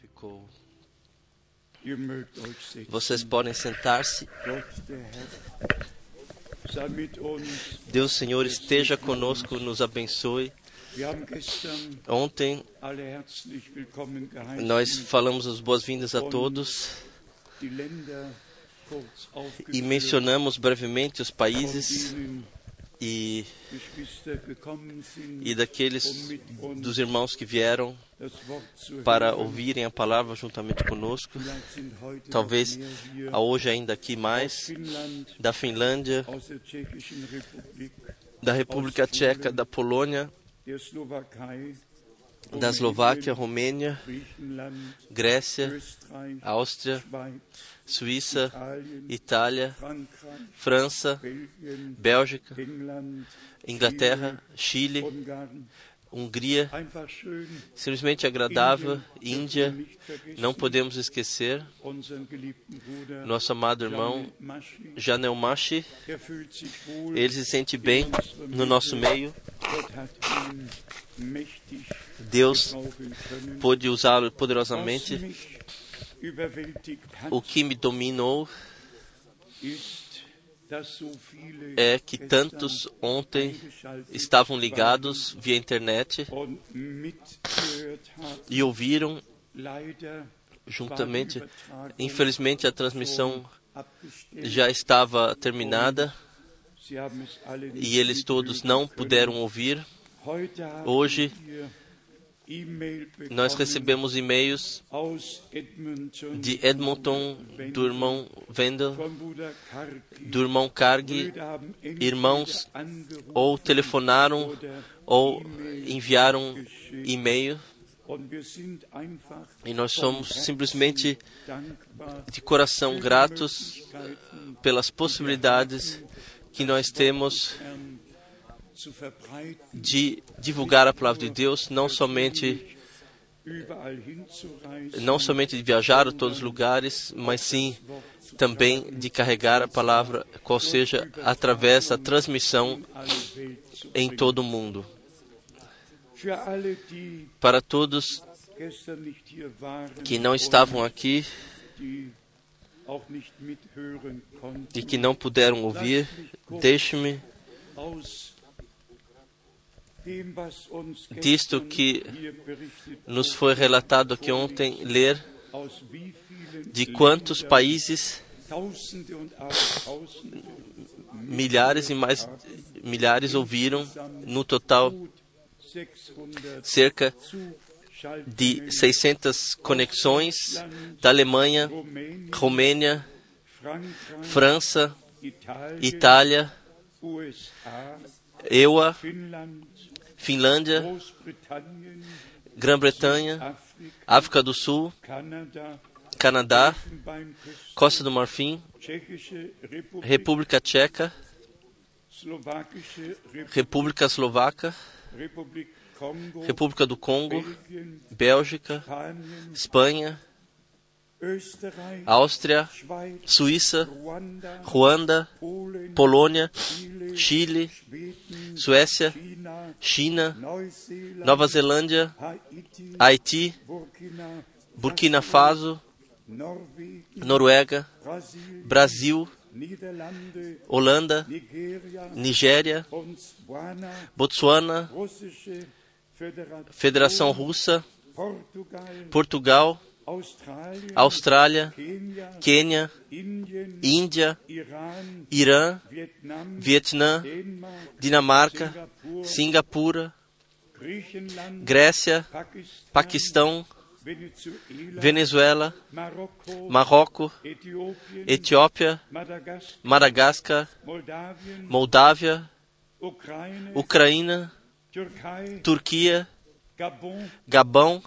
Ficou. Vocês podem sentar-se. Deus Senhor esteja conosco, nos abençoe. Ontem nós falamos as boas-vindas a todos e mencionamos brevemente os países e, e daqueles dos irmãos que vieram para ouvirem a palavra juntamente conosco. Talvez hoje ainda aqui mais da Finlândia, da República Tcheca, da Polônia, da Eslováquia, Romênia, Grécia, Áustria, Suíça, Itália, França, Bélgica, Inglaterra, Chile. Hungria, simplesmente agradável, Índia, não podemos esquecer nosso amado irmão Janel wohl, ele se sente bem no nosso meio. Deus pôde usá-lo poderosamente. O que me dominou é que tantos ontem estavam ligados via internet e ouviram juntamente. Infelizmente a transmissão já estava terminada e eles todos não puderam ouvir. Hoje, Nós recebemos e-mails de Edmonton, do irmão Wendel, do irmão Karg, irmãos ou telefonaram ou enviaram e-mail. E nós somos simplesmente de coração gratos pelas possibilidades que nós temos de divulgar a palavra de Deus, não somente não somente de viajar a todos os lugares, mas sim também de carregar a palavra, qual seja através da transmissão em todo o mundo. Para todos que não estavam aqui e que não puderam ouvir, deixe-me disto que nos foi relatado aqui ontem, ler de quantos países, milhares e mais milhares ouviram, no total gut 600 cerca de 600 conexões da Alemanha, Romênia, França, Itália, EUA, Finlândia, Grã-Bretanha, África do Sul, Canadá, Costa do Marfim, República Tcheca, República Eslovaca, República do Congo, Bélgica, Espanha, Áustria, Suíça, Ruanda, Polônia, Chile, Suécia, China, Nova Zelândia, Haiti, Burkina, Faso, Noruega, Brasil, Holanda, Nigéria, Föderation, Federação Russa, Portugal, Austrália, Quênia, Índia, Irã, Vietnã, Dinamarca, Singapur, Singapura, Grécia, Paquistão, Venezuela, Marrocos, Etiópia, Madagascar, Moldávia, Ucrânia, Turquia, Gabão,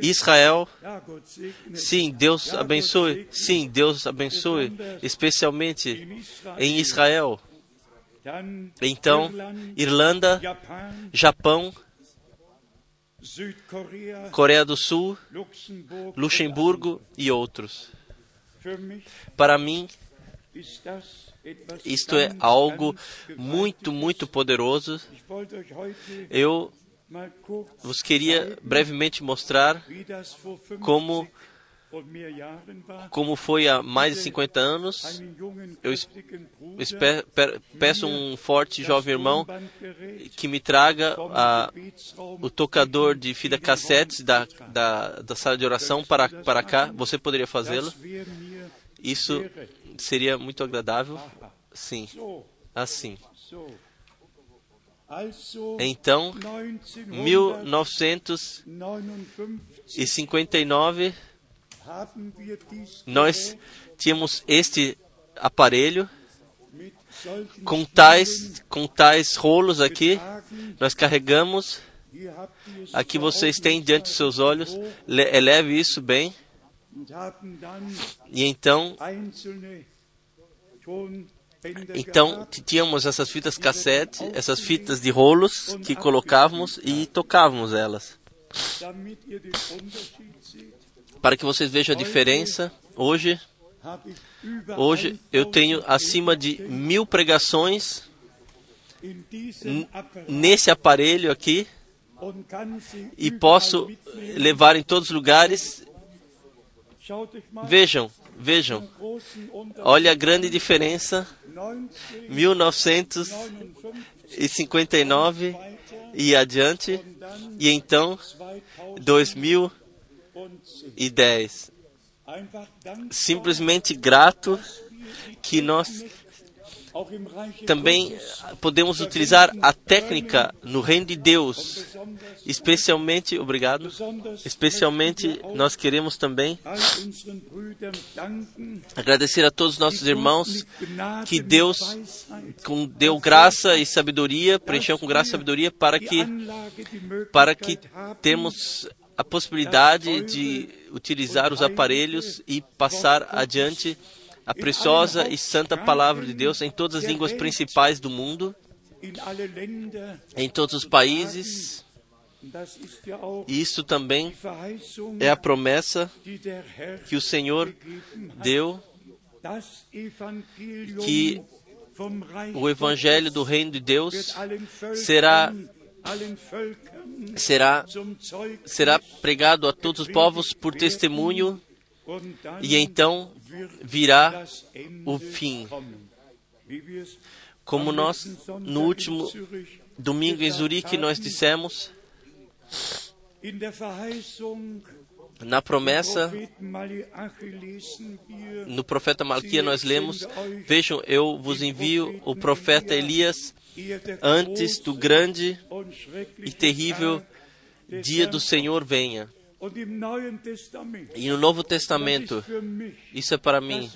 Israel. Sim, Deus abençoe. Sim, Deus abençoe, especialmente em Israel. Então, Irland, Irlanda, Japão, Coreia do Sul, Luxemburg. Luxemburgo e outros. Para mim, isto é algo muito, muito poderoso. Eu vos queria brevemente mostrar wie das vor 50 como como foi há mais de 50 anos. Eu Peço um forte jovem irmão que me traga a, o tocador de fita cassete da, da, da sala de oração para, para cá. Você poderia fazê-lo? Isso seria muito agradável. Sim, assim. Então, 1959 1959, haben wir dies nós tínhamos este aparelho com tais, com tais rolos aqui. Nós carregamos. Aqui vocês têm diante dos seus olhos. Le- eleve isso bem. E então, então tínhamos essas fitas cassete, essas fitas de rolos que colocávamos e tocávamos elas. Para que vocês vejam a diferença, hoje, hoje eu 1000 tenho acima de mil pregações nesse aparelho aqui e posso levar em todos os lugares. Vejam, vejam. Olha a grande diferença. 1959 1959 weiter e adiante. E então, 2010. 2010. Einfach dankbar, Simplesmente grato que nós também Gottes podemos utilizar a técnica no reino de Deus. Especialmente, obrigado. Especialmente, nós queremos também agradecer a todos os nossos irmãos que Deus deu graça e sabedoria, preencheu com graça e sabedoria para que, para que temos a possibilidade de utilizar os aparelhos e passar adiante a preciosa e santa palavra de Deus em todas as línguas principais do mundo, em todos os países. Isso também é a promessa que o Senhor deu, que o evangelho do reino de Deus será será será pregado a todos os povos por testemunho e então virá o fim. como nós no último domingo em Zurique nós dissemos na promessa no profeta Malquia nós lemos vejam eu vos envio o profeta Elias antes do grande e terrível dia do Senhor venha E no Novo Testamento isso é para mim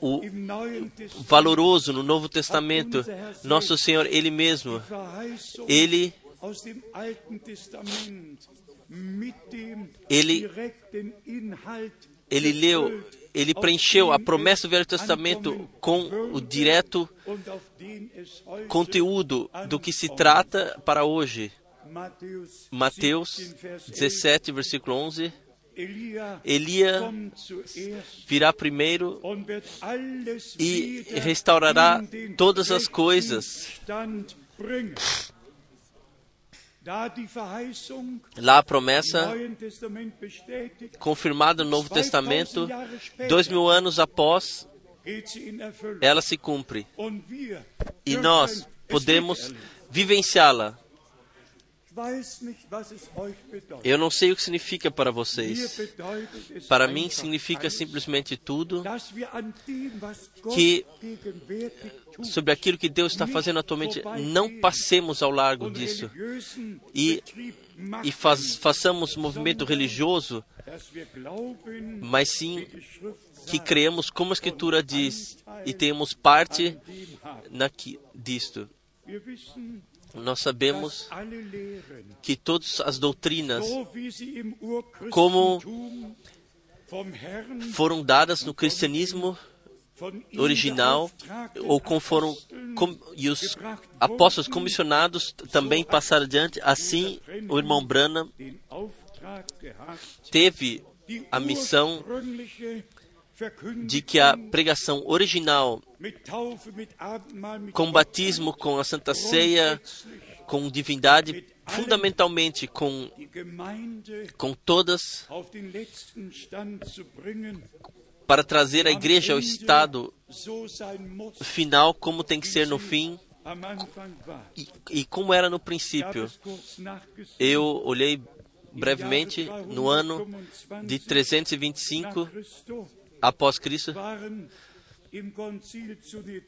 o valoroso no Novo Testamento nosso Senhor ele mesmo ele Ele- ele leu ele preencheu a promessa do Velho es Testamento com o direto conteúdo do que se trata para hoje Mateus, Mateus 17, Vers 11. 17, versículo 11. Elia virá primeiro e restaurará todas as coisas. Lá a promessa, confirmada no Novo Testamento, dois mil anos após, ela se cumpre. E nós podemos vivenciá-la. Eu não sei o que significa para vocês. Para mim significa simplesmente tudo que sobre aquilo que Deus está fazendo atualmente. Não passemos ao largo disso E- e faz, façamos movimento religioso, mas sim que sagt, creemos como a Escritura diz e tenhamos parte naqui, disto. Nós sabemos que todas as doutrinas Como foram dadas no cristianismo original ou como foram com, e os apóstolos comissionados também passaram adiante, assim o irmão Branham teve a missão de que a pregação original com batismo, com a Santa Ceia, com divindade, fundamentalmente com, com todas, para trazer a igreja ao estado final como tem que ser no fim e, e como era no princípio. Eu olhei brevemente no ano de 325 325 nach Christo após Cristo,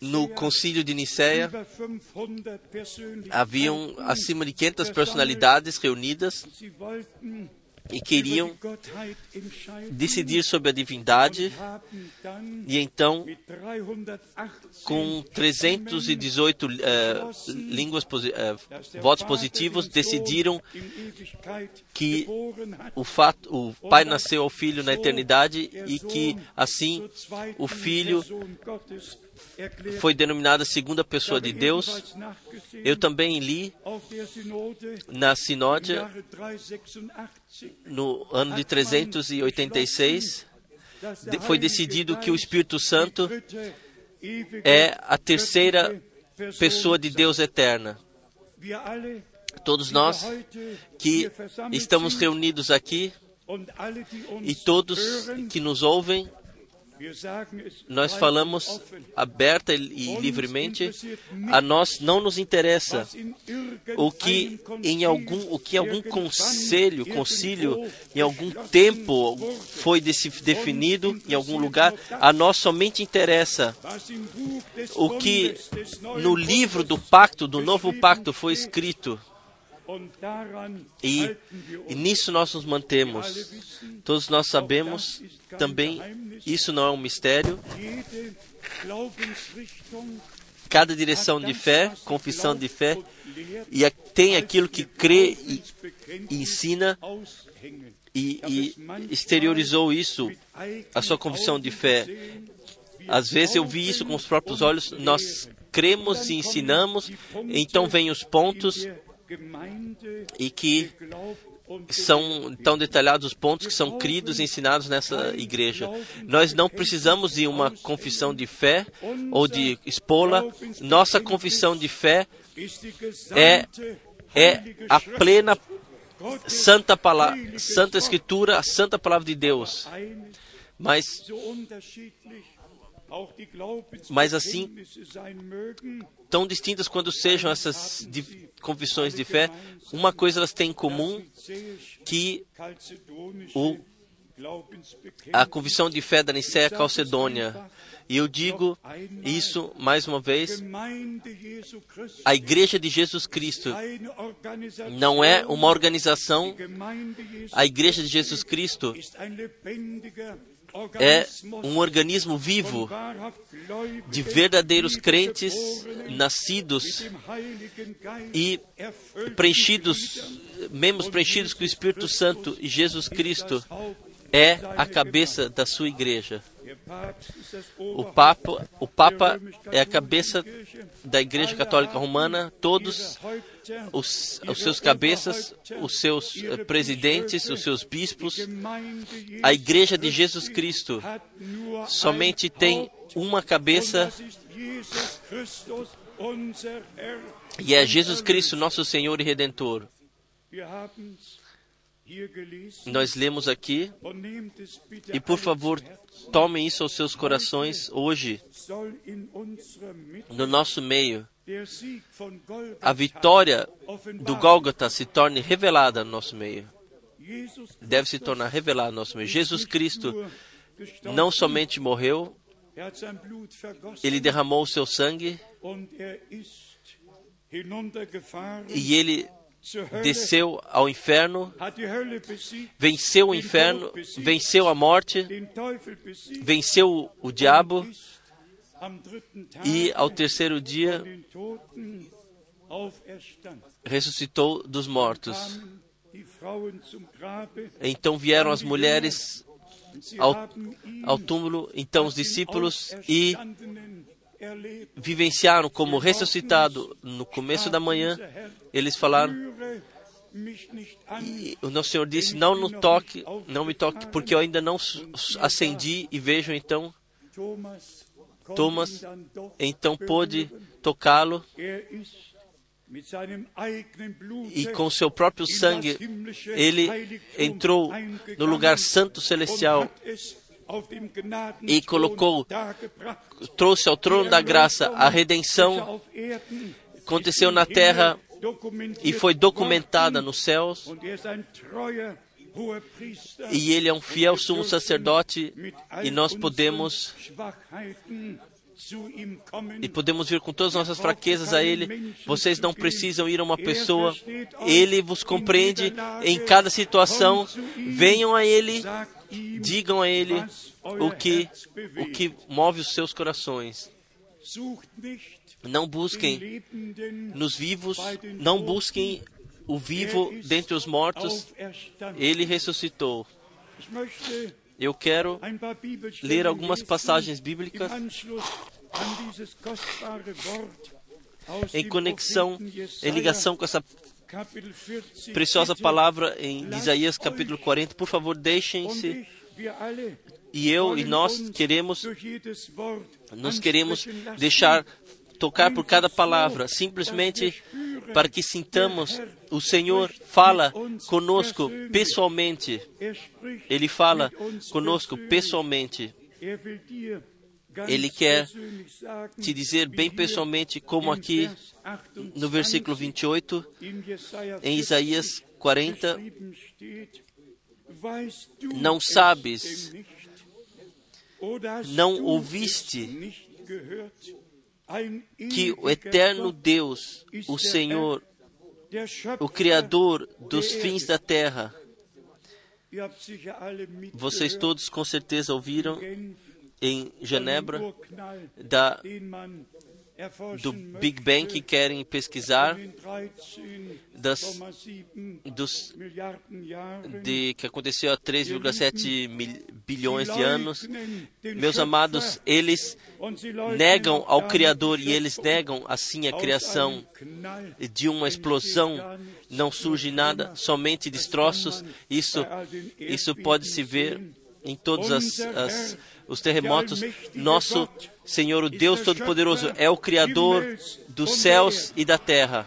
no concílio de Nicéia, über 500 Persönlichkeiten. haviam acima de 500 personalidades reunidas e queriam decidir sobre a divindade, e então, mit 318 com 318 eh, línguas, eh, votos positivos, decidiram que o fato, o Pai nasceu ao Filho na eternidade e que assim o Filho foi denominado a segunda pessoa de Deus. Eu também li na Sinódia no ano de 386 de- foi decidido que o Espírito Santo é a terceira pessoa de Deus eterna. Todos nós que estamos reunidos aqui e todos que nos ouvem, nós falamos aberta e livremente. A nós não nos interessa o que em algum o que algum conselho, concílio, em algum tempo foi definido em algum lugar. A nós somente interessa o que no livro do pacto, do novo pacto, foi escrito. E, e nisso nós nos mantemos. Todos nós sabemos também, isso não é um mistério. Cada direção de fé, confissão de fé, e tem aquilo que crê e, e ensina e, e exteriorizou isso, a sua confissão de fé. Às vezes eu vi isso com os próprios olhos. Nós cremos e ensinamos, então vêm os pontos e que são tão detalhados os pontos que são cridos e ensinados nessa igreja. Nós não precisamos de uma confissão de fé ou de expô-la. Nossa confissão de fé é, é a plena santa, pala santa escritura, a santa palavra de Deus. Mas, Mas assim, tão distintas quando sejam essas confissões de fé, uma coisa elas têm em comum, que o, a confissão de fé da Nicéia Calcedônia. E eu digo isso mais uma vez, a Igreja de Jesus Cristo não é uma organização, a Igreja de Jesus Cristo é um organismo vivo de verdadeiros crentes nascidos e preenchidos, membros preenchidos com o Espírito Santo. E Jesus Cristo é a cabeça da sua igreja. O Papa, o Papa é a cabeça da Igreja Católica Romana, todos os, os seus cabeças, os seus eh, presidentes, os seus bispos, a Igreja de Jesus Cristo somente tem uma cabeça e é Jesus Cristo, nosso Senhor e Redentor. Nós lemos aqui, e por favor, tomem isso aos seus corações hoje, no nosso meio. A vitória do Gólgota se torne revelada no nosso meio. Deve se tornar revelada no nosso meio. Jesus Cristo não somente morreu, ele derramou o seu sangue e ele desceu ao inferno, venceu o inferno, venceu a morte, venceu o diabo e ao terceiro dia ressuscitou dos mortos. Então vieram as mulheres ao, ao túmulo, então os discípulos e vivenciaram como ressuscitado no começo da manhã. Eles falaram, e o nosso Senhor disse: Não no toque, não me toque, porque eu ainda não acendi e vejo então. Thomas então pôde tocá-lo. e com seu próprio sangue ele entrou no lugar santo celestial e colocou, trouxe ao trono da graça a redenção aconteceu na terra e foi documentada nos céus. E ele é um fiel sumo sacerdote e nós podemos e podemos vir com todas as nossas fraquezas a Ele. Vocês não precisam ir a uma pessoa, Ele vos compreende em cada situação. Venham a Ele, digam a Ele o que, o que move os seus corações. Não busquem nos vivos, não busquem o vivo dentre os mortos. Ele ressuscitou. Eu quero ler algumas passagens bíblicas em conexão, em ligação com essa preciosa palavra em Isaías capítulo 40. Por favor, deixem-se. E eu e nós queremos, nós queremos deixar tocar por cada palavra, simplesmente para que sintamos o Senhor fala conosco pessoalmente. Ele fala conosco pessoalmente. Ele quer te dizer bem pessoalmente, como aqui no versículo 28, em Isaías 40, não sabes, não ouviste que o eterno Deus, o Senhor, o Criador dos fins da terra, vocês todos com certeza ouviram em Genebra da do Big Bang que querem pesquisar das, dos, de que aconteceu há 3,7 bilhões de anos. Meus amados, eles negam ao Criador e eles negam assim a criação. De uma explosão não surge nada, somente destroços. Isso, isso pode se ver em todos as, as, os terremotos. Nosso Senhor, o Deus Todo-Poderoso, é o Criador dos céus e da terra.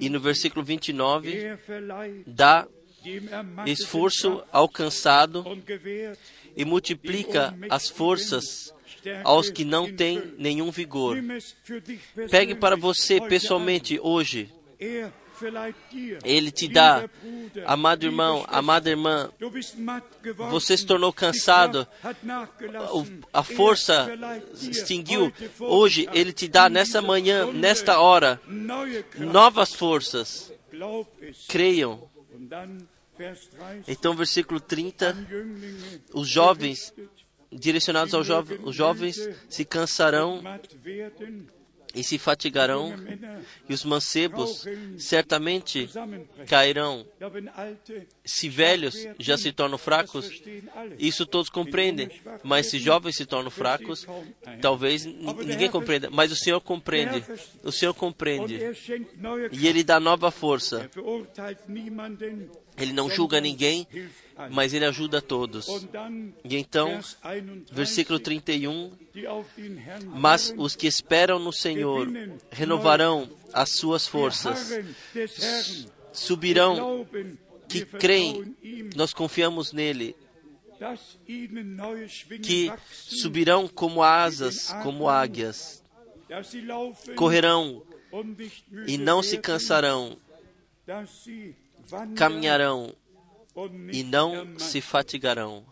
E no versículo 29, dá esforço alcançado e multiplica as forças aos que não têm nenhum vigor. Pegue para você pessoalmente hoje ele te dá, amado irmão, amada irmã, você se tornou cansado, a força extinguiu. Hoje Ele te dá nessa manhã, nesta hora, novas forças. Creiam. Então, versículo 30, os jovens, direcionados aos jo os jovens, se cansarão e se fatigarão, e os mancebos certamente cairão. Se velhos já se tornam fracos, isso todos compreendem, mas se jovens se tornam fracos, talvez ninguém compreenda, mas o Senhor compreende. O Senhor compreende. E Ele dá nova força. Ele não julga ninguém, mas ele ajuda a todos. E então, versículo 31, mas os que esperam no Senhor renovarão as suas forças, subirão, que creem, nós confiamos nele, que subirão como asas, como águias, correrão e não se cansarão, caminharão e não se fatigarão.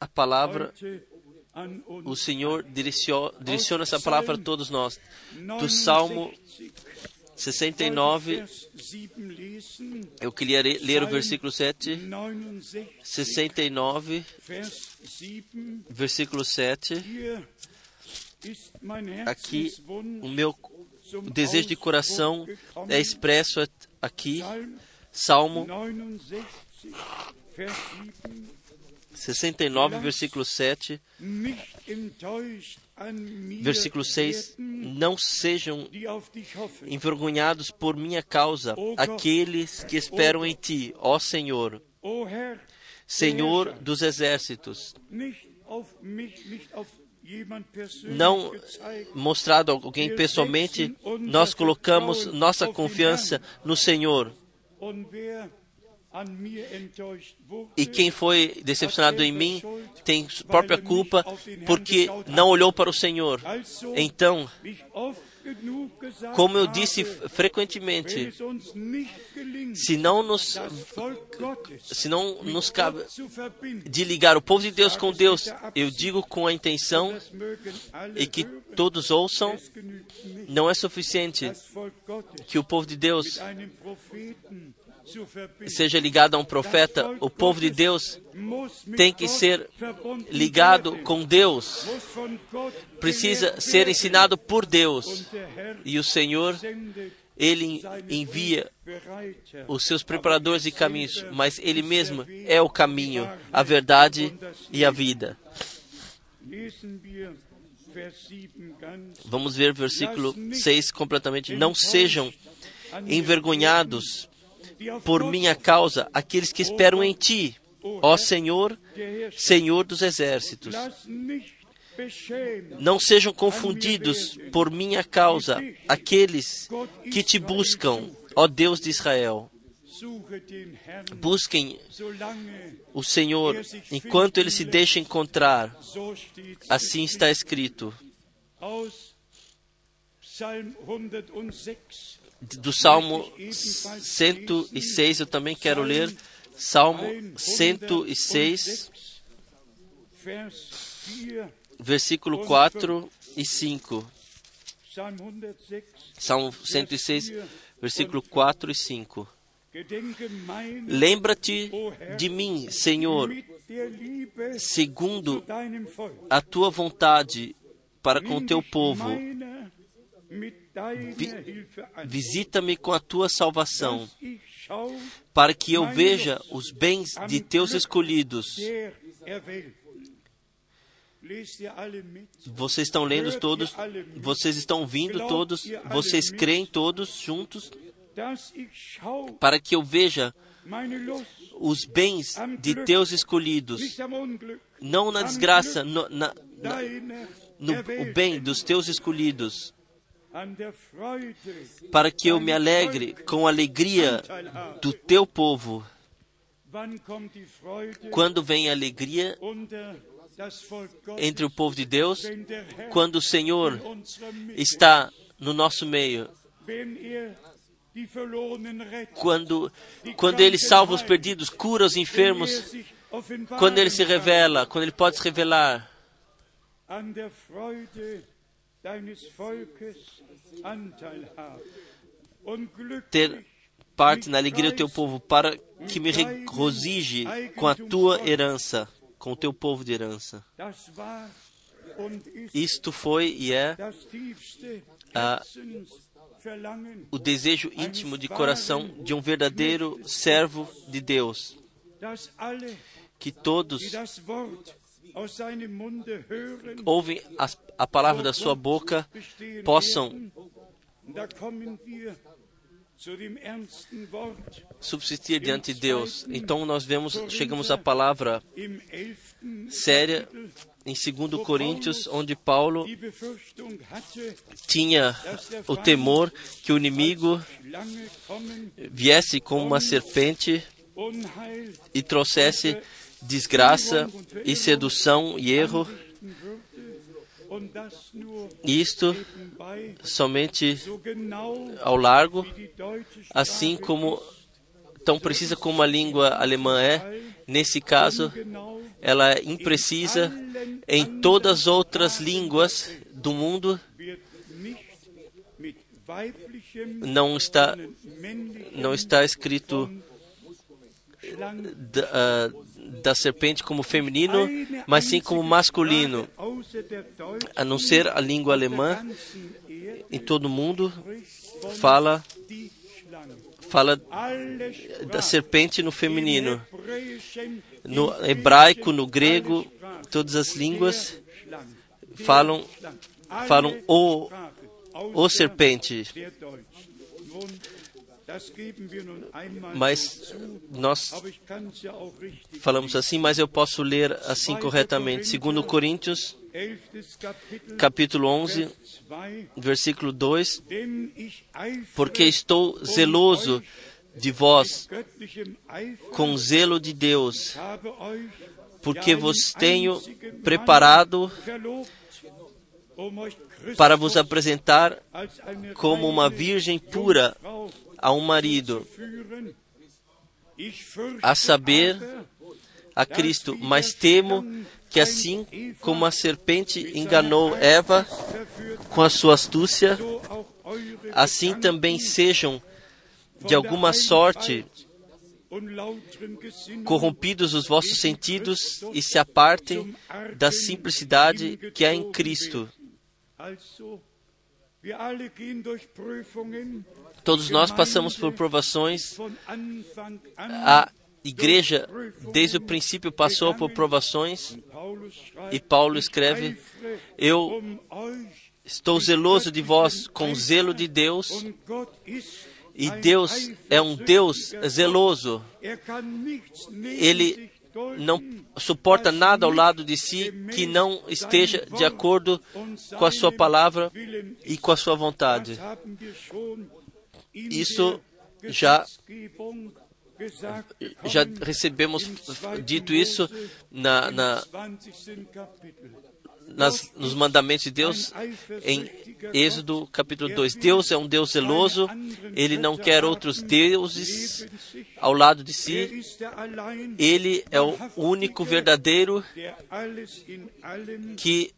A palavra, o Senhor direciona essa palavra a todos nós. Do Salmo 69, eu queria ler o versículo 7. 69, versículo 7. Aqui, o meu o desejo de coração é expresso aqui, Salmo 69, versículo 7, versículo 6: Não sejam envergonhados por minha causa aqueles que esperam em ti, ó Senhor, Senhor dos exércitos. Não mostrado a alguém pessoalmente, nós colocamos nossa confiança no Senhor. E quem foi decepcionado em mim tem própria culpa porque não olhou para o Senhor. Então, como eu disse frequentemente, se não nos, se não nos cabe de ligar o povo de Deus com Deus, eu digo com a intenção e que todos ouçam, não é suficiente que o povo de Deus seja ligado a um profeta, o povo de Deus tem que ser ligado com Deus, precisa ser ensinado por Deus. E o Senhor, Ele envia os seus preparadores de caminhos, mas Ele mesmo é o caminho, a verdade e a vida. Vamos ver versículo 6 completamente. Não sejam envergonhados por minha causa aqueles que esperam em ti, ó Senhor, Senhor dos exércitos. Não sejam confundidos por minha causa aqueles que te buscam, ó Deus de Israel. Busquem o Senhor enquanto ele se deixa encontrar. Assim está escrito do Salmo 106, eu também quero ler Salmo 106, versículo 4 e 5. Salmo 106, versículo 4 e 5. Lembra-te de mim, Senhor, segundo a tua vontade para com o teu povo Vi, Visita-me com a tua salvação, para que eu veja os bens de teus escolhidos. Vocês estão lendo todos? Vocês estão ouvindo todos? Vocês creem todos juntos? Para que eu veja os bens de teus escolhidos, não na desgraça, no, na, na, no o bem dos teus escolhidos para que eu me alegre com a alegria do teu povo. Quando vem a alegria entre o povo de Deus, quando o Senhor está no nosso meio, quando, quando Ele salva os perdidos, cura os enfermos, quando Ele se revela, quando Ele pode se revelar ter parte na alegria do teu povo, para que me regozije com a tua herança, com o teu povo de herança. Isto foi e é a, o desejo íntimo de coração de um verdadeiro servo de Deus. Que todos ouvem a, a palavra da sua boca possam subsistir diante de Deus. Então nós vemos, chegamos à palavra séria em 2 Coríntios, onde Paulo tinha o temor que o inimigo viesse como uma serpente e trouxesse desgraça e sedução e erro. Isto somente ao largo, assim como tão precisa como a língua alemã é, nesse caso, ela é imprecisa em todas as outras línguas do mundo. Não está, não está escrito da, uh, da serpente como feminino, mas sim como masculino. A não ser a língua alemã, em todo o mundo, fala, fala da serpente no feminino. No hebraico, no grego, todas as línguas falam, falam o, o serpente. Mas nós falamos assim, mas eu posso ler assim corretamente. Segundo Coríntios, 11. Kapitel, capítulo 11, Vers 2, versículo 2, denn ich eifere porque estou zeloso de vós com zelo de Deus, porque vos tenho preparado para vos apresentar como uma virgem pura a um marido, a saber, aber, a Cristo, mas temo que assim como a serpente enganou Eva com a sua astúcia, assim também sejam de alguma sorte corrompidos os vossos sentidos e se apartem da simplicidade que há em Cristo. Todos nós passamos por provações. A igreja, desde o princípio, passou por provações. E Paulo escreve: Eu estou zeloso de vós com zelo de Deus. E Deus é um Deus zeloso. Ele não suporta nada ao lado de si que não esteja de acordo com a sua palavra e com a sua vontade. Isso já já recebemos dito isso na, na, 20. Kapitel. nas, nos mandamentos de Deus em Êxodo capítulo 2. Deus é um Deus zeloso, ele não quer outros deuses ao lado de si. Ele é o único verdadeiro que,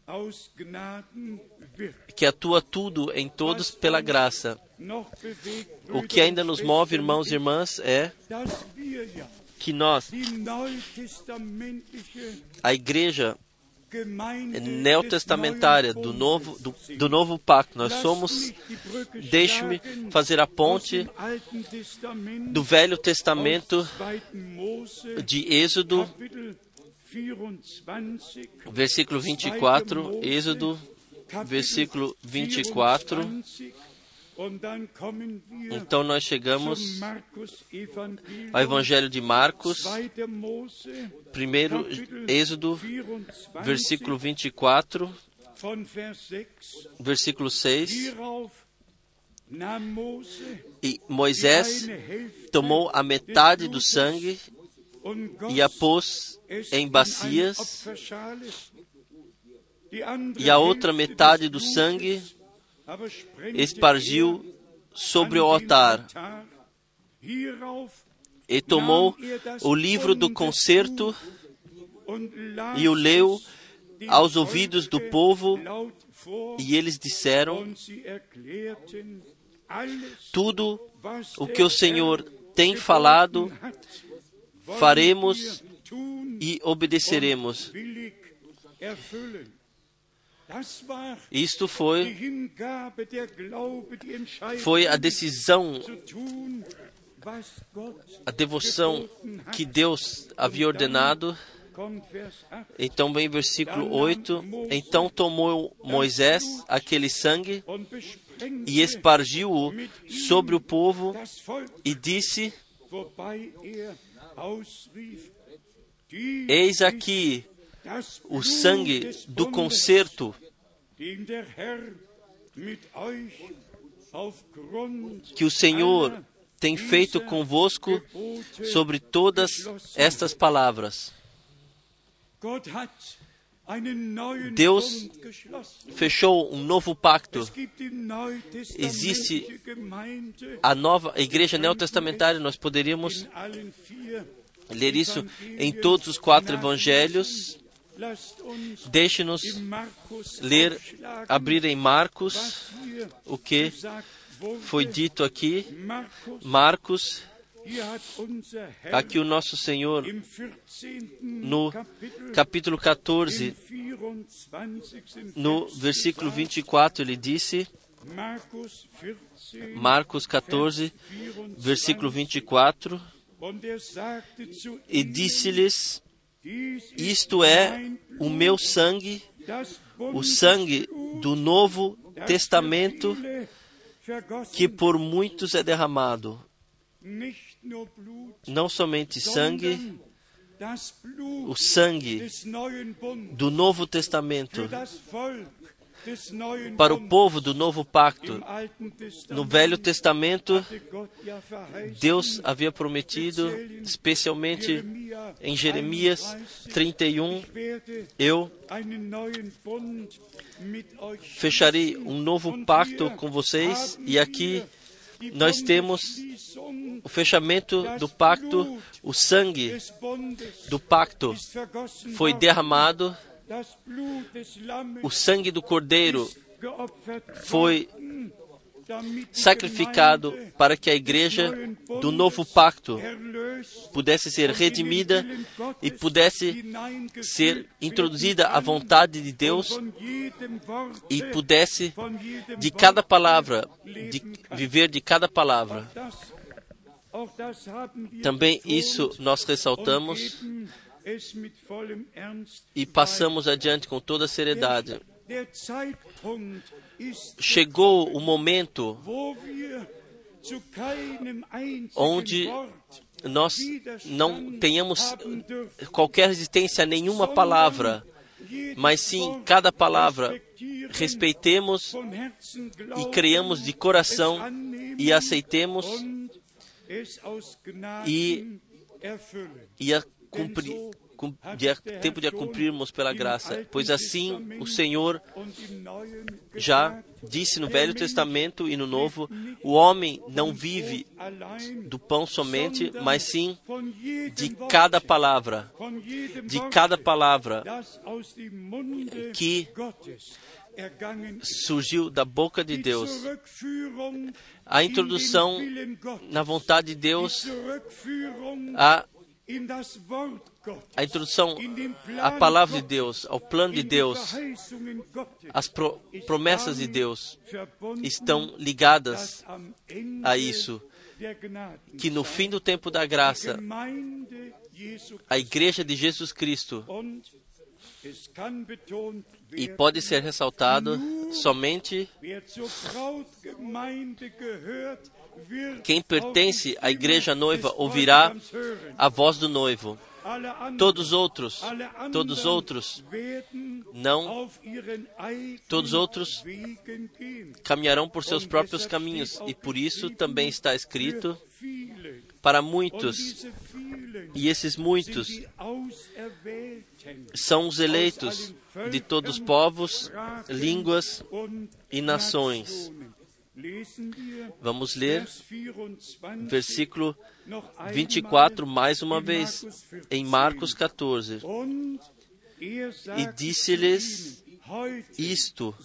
que atua tudo em todos pela graça. O que ainda nos move, irmãos e irmãs, é que nós, a igreja neotestamentária do novo, do, do novo pacto, nós somos, deixe-me fazer a ponte do Velho Testamento 2. Mose, de Êxodo, Kapitel 24, versículo 24, Êxodo, versículo 24. Então nós chegamos ao Evangelho de Marcos, 2. Mose, primeiro Êxodo, 24, versículo 24, von Vers 6. versículo 6. Hierauf nahm Mose E Moisés tomou a metade do sangue e a pôs em bacias, e a outra metade do sangue espargiu sobre o altar. E tomou o livro do concerto e o leu aos ouvidos do povo, e eles disseram tudo o que o Senhor tem falado, faremos e obedeceremos. Isto foi, foi a decisão, a devoção que Deus havia ordenado. Kommt Vers 8. Então vem versículo 8. Então tomou Moisés aquele sangue e espargiu-o sobre o povo e disse: er Eis aqui o sangue do concerto que o Senhor tem feito convosco sobre todas estas palavras. Deus. Fechou um novo pacto. Existe A nova igreja neotestamentária, nós poderíamos ler isso em todos os quatro evangelhos. Deixe-nos ler, abrir em Marcos o que foi dito aqui. Marcos, aqui o nosso Senhor, im 14. no capítulo im 14, 24. no Vers versículo gesagt, 24, ele disse, Markus 14, Marcos 14, versículo 24, Und er sagte zu e ihnen, disse-lhes: "Dies ist Isto é o meu sangue, o sangue do Novo Testamento que por muitos é derramado. não somente sangue, o sangue do Novo Testamento para o povo do Novo Pacto. No Velho Testamento, Deus havia prometido, especialmente em Jeremias 31, 31, ich werde eu fecharei um novo pacto com vocês. E aqui nós temos o fechamento do pacto, o sangue do pacto foi derramado, O sangue do cordeiro foi sacrificado para que a igreja do novo pacto pudesse ser redimida e pudesse ser introduzida à vontade de Deus e pudesse de cada palavra, de viver de cada palavra. Também isso nós ressaltamos e passamos adiante com toda seriedade. Zeitpunkt ist Chegou o momento Onde nós não tenhamos qualquer resistência a nenhuma palavra, mas sim cada palavra respeitemos e creamos de coração e aceitemos e- e a cumprir, cum- de tempo de a cumprirmos pela graça, pois assim o Senhor já disse no Velho Testamento e no Novo: o homem não vive do pão somente, mas sim de cada palavra, de cada palavra que surgiu da boca de Deus. A introdução na vontade de Deus, a, a introdução à palavra de Deus, ao plano de Deus, as pro- promessas de Deus estão ligadas a isso, que no fim do tempo da graça, a igreja de Jesus Cristo, e pode ser ressaltado somente quem pertence à igreja noiva ouvirá a voz do noivo. Todos outros, todos outros não, todos outros caminharão por seus próprios caminhos, e por isso também está escrito para muitos, e esses muitos são os eleitos de todos os povos, línguas e nações. Vamos ler versículo 24 mais uma vez em Marcos 14. E disse-lhes isto.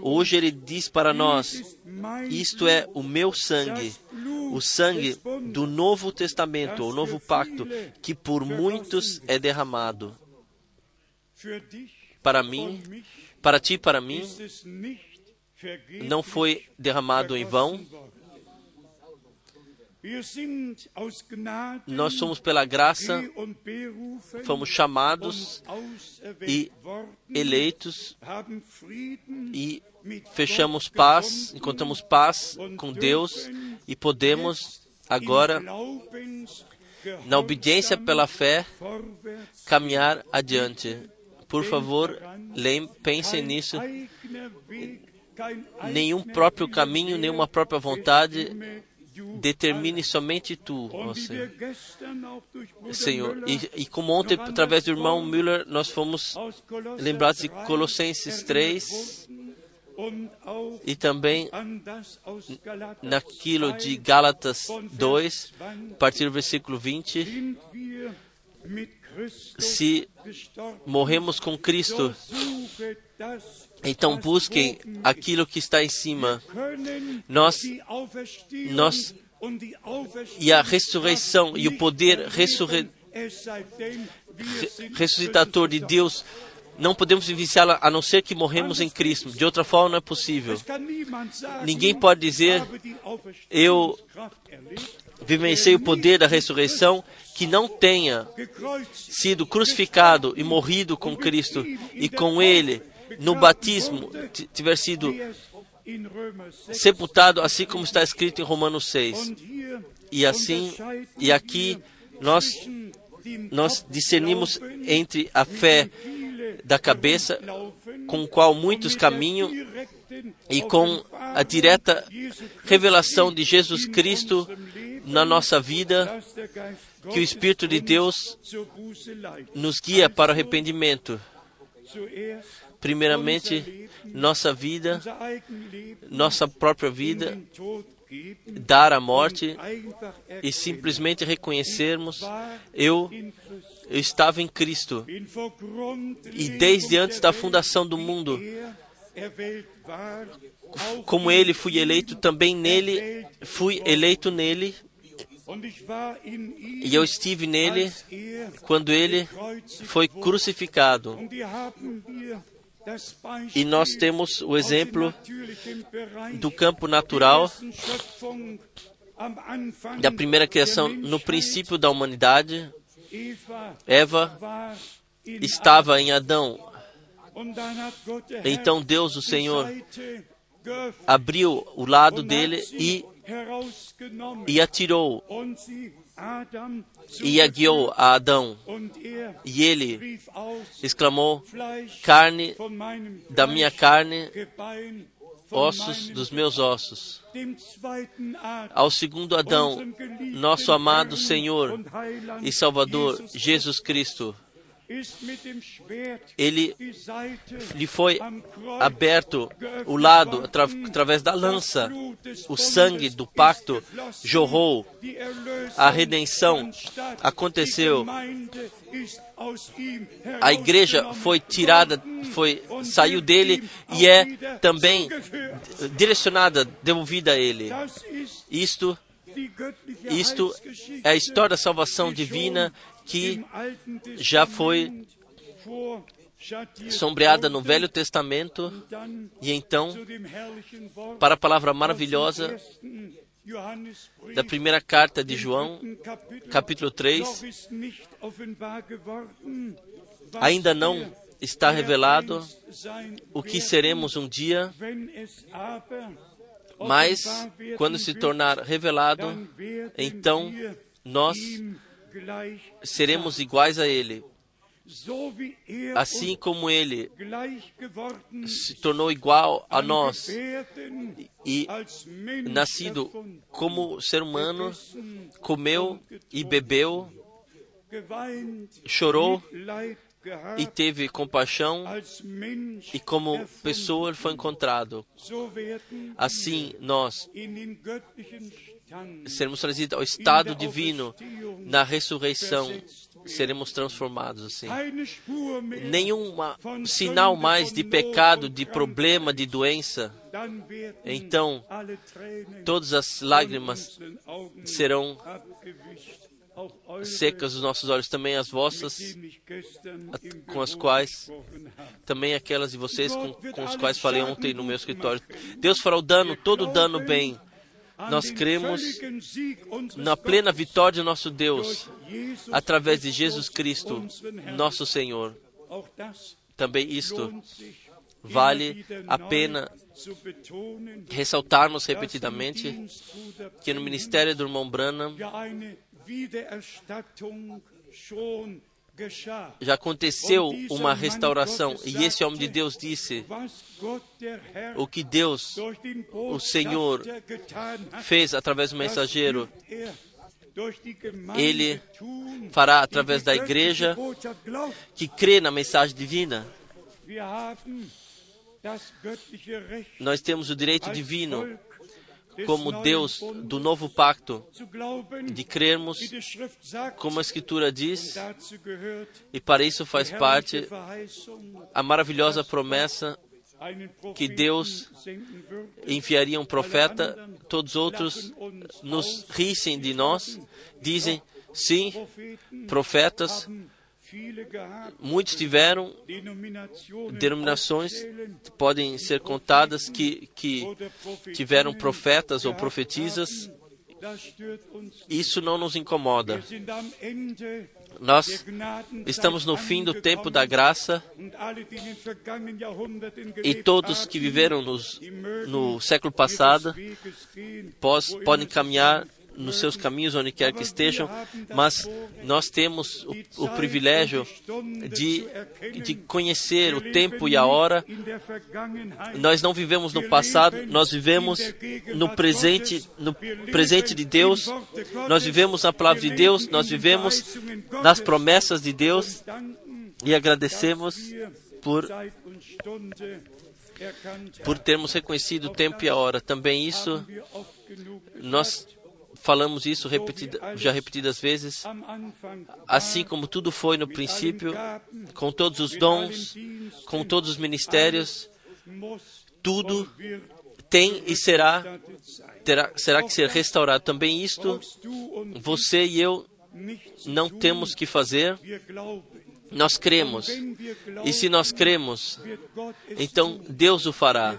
Hoje ele diz para nós: Isto é o meu sangue, o sangue do Novo Testamento, o Novo Pacto, que por muitos é derramado. Para mim, para ti, e para mim, não foi derramado em vão. Nós somos pela graça, fomos chamados e eleitos e fechamos paz, encontramos paz com Deus e podemos agora, na obediência pela fé, caminhar adiante. Por favor, pensem nisso. Nenhum próprio caminho, nenhuma própria vontade determine somente tu, ó Senhor. Senhor. E, e como ontem, através do irmão Müller, nós fomos lembrados de Colossenses 3 e também naquilo de Gálatas 2, a partir do versículo 20. Se morremos com Cristo, então busquem aquilo que está em cima. Nós, nós e a ressurreição e o poder ressuscitador de Deus não podemos vivenciá-la a não ser que morremos em Cristo. De outra forma, não é possível. Ninguém pode dizer, eu vivenciei o poder da ressurreição que não tenha sido crucificado e morrido com Cristo e com Ele no batismo tiver sido sepultado, assim como está escrito em Romanos 6. E assim, e aqui nós nós discernimos entre a fé da cabeça, com qual muitos caminham, e com a direta revelação de Jesus Cristo na nossa vida, que o Espírito de Deus nos guia para o arrependimento. Primeiramente, nossa vida, nossa própria vida, dar a morte e simplesmente reconhecermos: eu, eu estava em Cristo e desde antes da fundação do mundo, como ele fui eleito, também nele fui eleito nele. E eu estive nele quando ele foi crucificado. E nós temos o exemplo do campo natural, da primeira criação, no princípio da humanidade. Eva estava em Adão. Então Deus, o Senhor, abriu o lado dele e, e atirou e a guiou a Adão. E ele exclamou: carne da minha carne, ossos dos meus ossos. Ao segundo Adão, nosso amado Senhor e Salvador Jesus Cristo, ele lhe foi aberto o lado atra, através da lança. O sangue do pacto jorrou. A redenção aconteceu. A igreja foi tirada, foi saiu dele e é também direcionada, devolvida a ele. Isto isto é a história da salvação divina que já foi sombreada no Velho Testamento e então para a palavra maravilhosa da primeira carta de João, capítulo 3, ainda não está revelado o que seremos um dia, mas quando se tornar revelado, então nós seremos iguais a Ele. Assim como Ele se tornou igual a nós e, nascido como ser humano, comeu e bebeu, chorou e teve compaixão, e como pessoa ele foi encontrado. Assim nós seremos trazidos ao estado divino na ressurreição, seremos transformados assim. Nenhum sinal mais de pecado, de problema, de doença. Então, todas as lágrimas serão secas os nossos olhos, também as vossas, com as quais, também aquelas de vocês com, com quais falei ontem no meu escritório. Deus fará o dano, todo o dano bem nós cremos na plena vitória de nosso Deus através de Jesus Cristo, nosso Senhor. Também isto vale a pena ressaltarmos repetidamente que no ministério do irmão Branham já aconteceu uma restauração e esse homem de Deus disse o que Deus, o Senhor, fez através do mensageiro. Ele fará através da igreja que crê na mensagem divina. Nós temos o direito divino como Deus do novo pacto, de crermos como a Escritura diz, e para isso faz parte a maravilhosa promessa que Deus enviaria um profeta, todos os outros nos rissem de nós, dizem, sim, profetas Muitos tiveram denominações, podem ser contadas, que, que tiveram profetas ou profetisas. Isso não nos incomoda. Nós estamos no fim do tempo da graça e todos que viveram nos, no século passado pós, podem caminhar nos seus caminhos, onde quer que estejam, mas nós temos o, o privilégio de, de conhecer o tempo e a hora. Nós não vivemos no passado, nós vivemos no presente, no presente de Deus. Nós vivemos na palavra de Deus, nós vivemos nas promessas de Deus e agradecemos por por termos reconhecido o tempo e a hora. Também isso, nós falamos isso repetida, já repetidas vezes, assim como tudo foi no princípio, com todos os dons, com todos os ministérios, tudo tem e será, terá, será que ser restaurado. Também isto, você e eu não temos que fazer, nós cremos. E se nós cremos, então Deus o fará.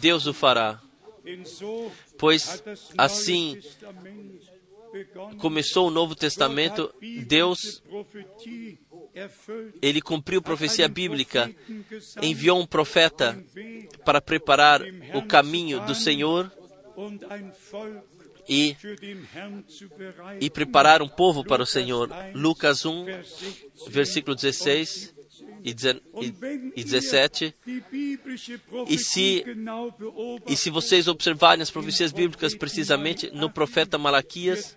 Deus o fará. Pois assim começou o Novo Testamento, Deus ele cumpriu profecia bíblica, enviou um profeta para preparar o caminho do Senhor e, e preparar um povo para o Senhor. Lucas 1, versículo 16 e 17. E se, e se vocês observarem as profecias bíblicas precisamente no profeta Malaquias,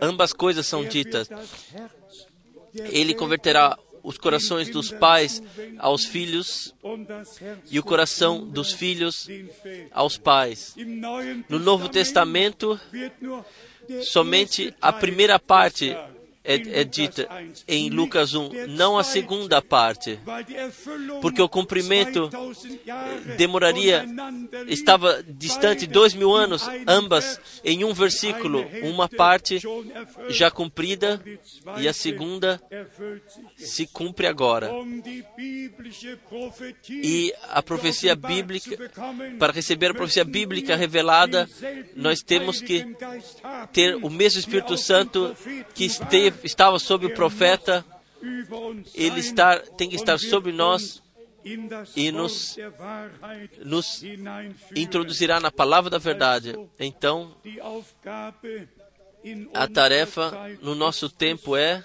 ambas coisas são ditas. Ele converterá os corações dos pais aos filhos e o coração dos filhos aos pais. No Novo Testamento, somente a primeira parte é, é, dita em Lucas 1, não a segunda parte, porque o cumprimento demoraria, estava distante dois mil anos, ambas em um versículo, uma parte já cumprida e a segunda se cumpre agora. E a profecia bíblica, para receber a profecia bíblica revelada, nós temos que ter o mesmo Espírito Santo que esteve estava sobre o profeta, ele está, tem que estar sobre nós e nos, nos introduzirá na palavra da verdade. Então, a tarefa no nosso tempo é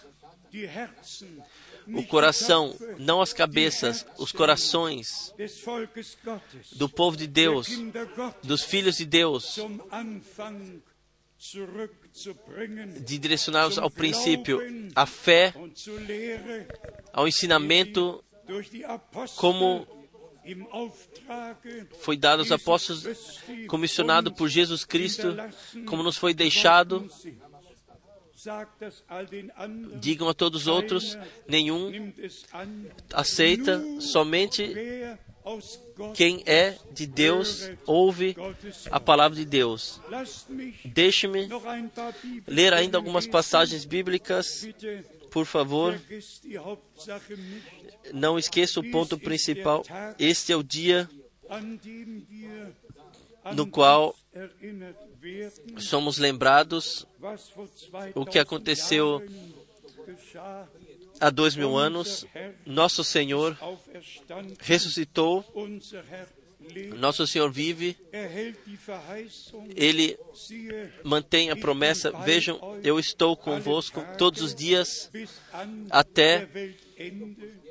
o coração, não as cabeças, os corações do povo de Deus, dos filhos de Deus, de direcioná-los ao princípio, à fé, ao ensinamento, como foi dado aos apóstolos, comissionado por Jesus Cristo, como nos foi deixado. Digam a todos os outros: nenhum aceita, somente quem é de Deus ouve a palavra de Deus. Deixe-me ler ainda algumas passagens bíblicas, por favor. Não esqueça o ponto principal. Este é o dia no qual somos lembrados o que aconteceu há dois mil anos, nosso Senhor ressuscitou, nosso Senhor vive, Ele mantém a promessa. Vejam, eu estou convosco todos os dias até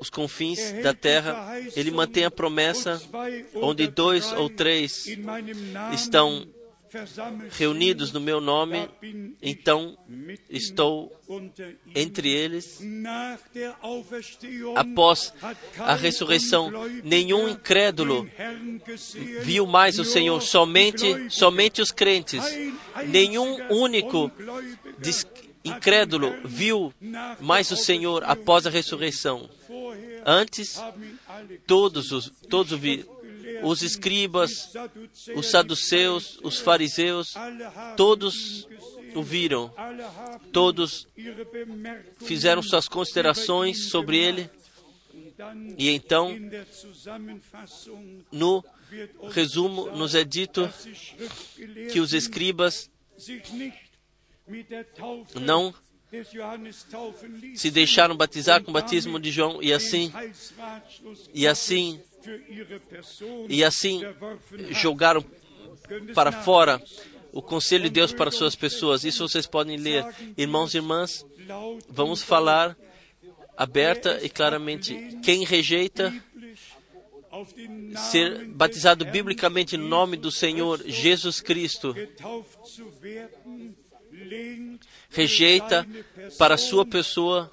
os confins da terra. Ele mantém a promessa, onde dois ou três estão reunidos no meu nome, então estou entre eles. Após a ressurreição, nenhum incrédulo viu mais o Senhor, somente, somente os crentes. Nenhum único incrédulo viu mais o Senhor após a ressurreição. Antes, todos os todos o viram os escribas, os saduceus, os fariseus, todos o viram, todos fizeram suas considerações sobre ele, e então, no resumo, nos é dito que os escribas não se deixaram batizar com o batismo de João e assim e assim e assim jogaram para fora o conselho de Deus para suas pessoas. Isso vocês podem ler. Irmãos e irmãs, vamos falar aberta e claramente. Quem rejeita ser batizado biblicamente no nome do Senhor Jesus Cristo, rejeita para sua pessoa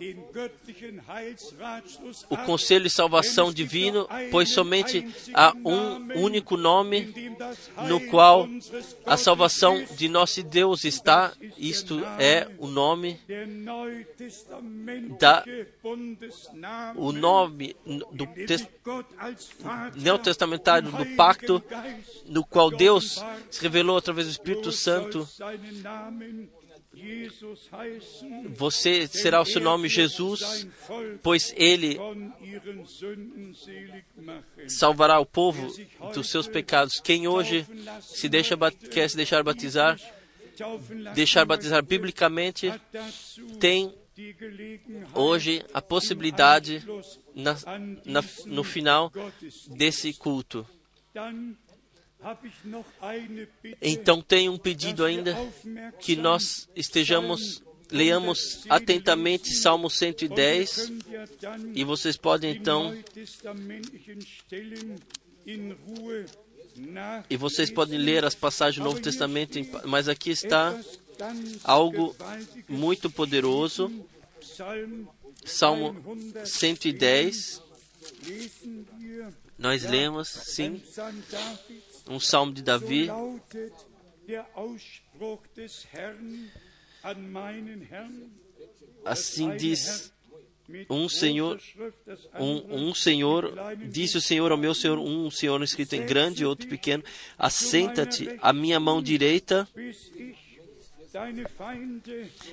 o conselho de salvação divino, pois somente há um único nome no qual a salvação de nosso Deus está, isto é o nome da o nome do te, neotestamentário do pacto no qual Deus se revelou através do Espírito Santo você será o seu nome Jesus, pois Ele salvará o povo dos seus pecados. Quem hoje se deixa, quer se deixar batizar, deixar batizar biblicamente, tem hoje a possibilidade na, na, no final desse culto. Então tem um pedido ainda que nós estejamos leamos atentamente Salmo 110 e vocês podem então e vocês podem ler as passagens do Novo Testamento, mas aqui está algo muito poderoso. Salmo 110. Nós lemos, sim, um salmo de Davi. Assim diz um Senhor, um, um Senhor, disse o Senhor ao meu Senhor, um Senhor escrito em grande e outro pequeno, assenta-te à minha mão direita,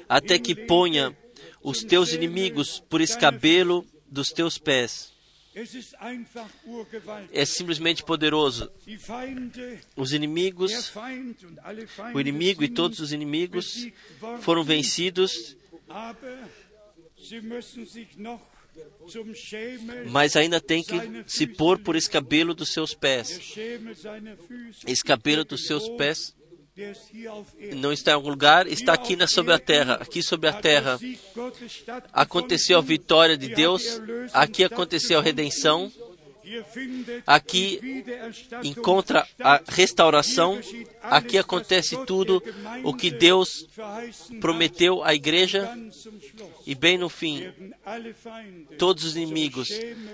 até que ponha os teus inimigos por escabelo dos teus pés. É simplesmente poderoso. Os inimigos, o inimigo e todos os inimigos foram vencidos, mas ainda tem que se pôr por escabelo dos seus pés. Escabelo dos seus pés não está em algum lugar, está aqui na, sobre a terra, aqui sobre a terra. Aconteceu a vitória de Deus, aqui aconteceu a redenção, aqui encontra a restauração, aqui acontece tudo o que Deus prometeu à igreja, e bem no fim, todos os inimigos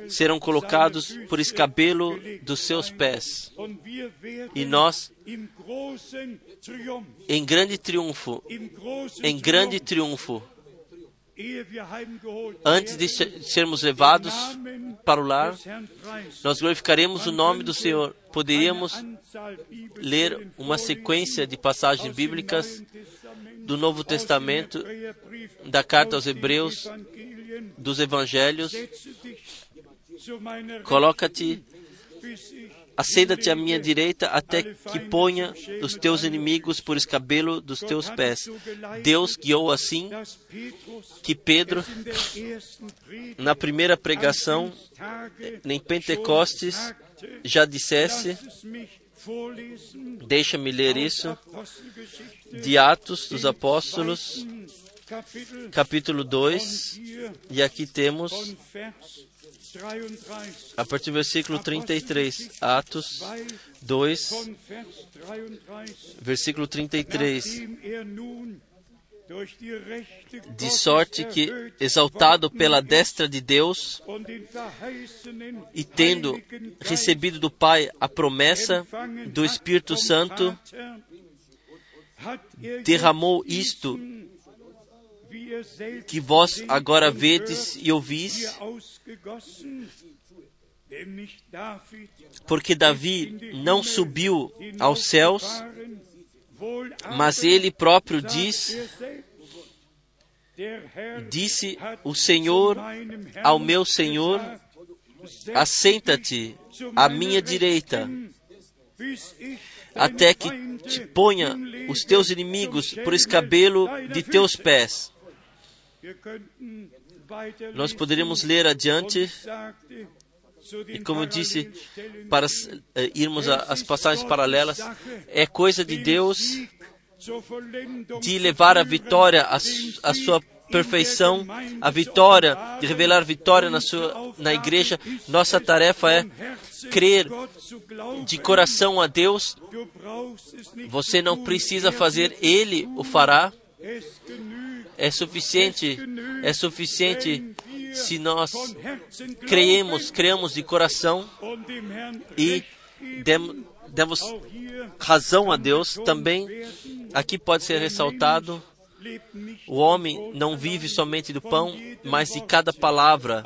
serão colocados por escabelo dos seus pés, e nós, em grande triunfo, em grande triunfo, Antes de sermos levados para o lar, nós glorificaremos o nome do Senhor. Poderíamos ler uma sequência de passagens bíblicas do Novo Testamento, da carta aos Hebreus, dos Evangelhos. Coloca-te Assenta-te à minha direita até que ponha os teus inimigos por escabelo dos teus pés. Deus guiou assim que Pedro, na primeira pregação, em Pentecostes, já dissesse: Deixa-me ler isso, de Atos dos Apóstolos, capítulo 2, e aqui temos a partir do versículo 33, Atos 2, versículo 33. De sorte que, exaltado pela destra de Deus, e tendo recebido do Pai a promessa do Espírito Santo, derramou isto que vós agora vedes e ouvis, porque Davi não subiu aos céus, mas ele próprio diz: Disse o Senhor ao meu Senhor: Assenta-te à minha direita, até que te ponha os teus inimigos por escabelo de teus pés. Nós poderíamos ler adiante, e como eu disse, para uh, irmos às passagens paralelas, é coisa de Deus de levar a vitória, a, a sua perfeição, a vitória, de revelar vitória na, sua, na igreja. Nossa tarefa é crer de coração a Deus. Você não precisa fazer, Ele o fará. É suficiente, é suficiente se nós creemos, creamos de coração e dem, demos razão a Deus. Também aqui pode ser ressaltado o homem não vive somente do pão, mas de cada palavra,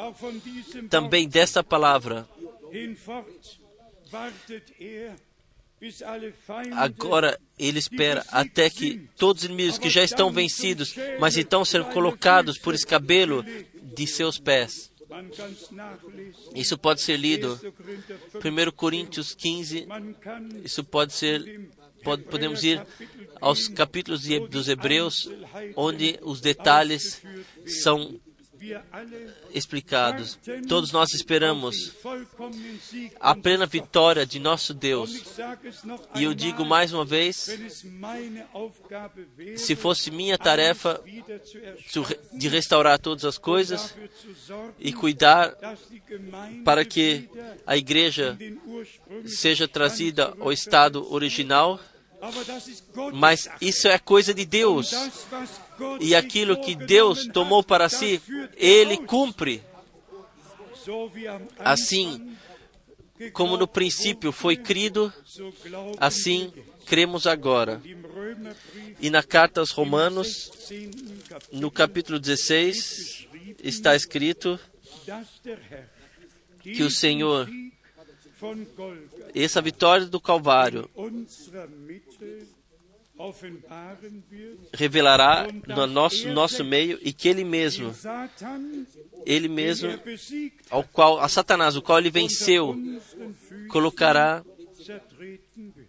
também desta palavra. Agora ele espera até que todos os inimigos que já estão vencidos, mas estão sendo colocados por escabelo de seus pés. Isso pode ser lido. 1 Coríntios 15. Isso pode ser. Pode, podemos ir aos capítulos de, dos Hebreus, onde os detalhes são explicados. Todos nós esperamos a plena vitória de nosso Deus. E eu digo mais uma vez: se fosse minha tarefa de restaurar todas as coisas e cuidar para que a igreja seja trazida ao estado original, mas isso é coisa de Deus. E aquilo que Deus tomou para si, Ele cumpre. Assim como no princípio foi crido, assim cremos agora. E na carta aos Romanos, no capítulo 16, está escrito que o Senhor, essa vitória do Calvário, revelará no nosso, nosso meio e que Ele mesmo, Ele mesmo, ao qual, a Satanás, o qual Ele venceu, colocará,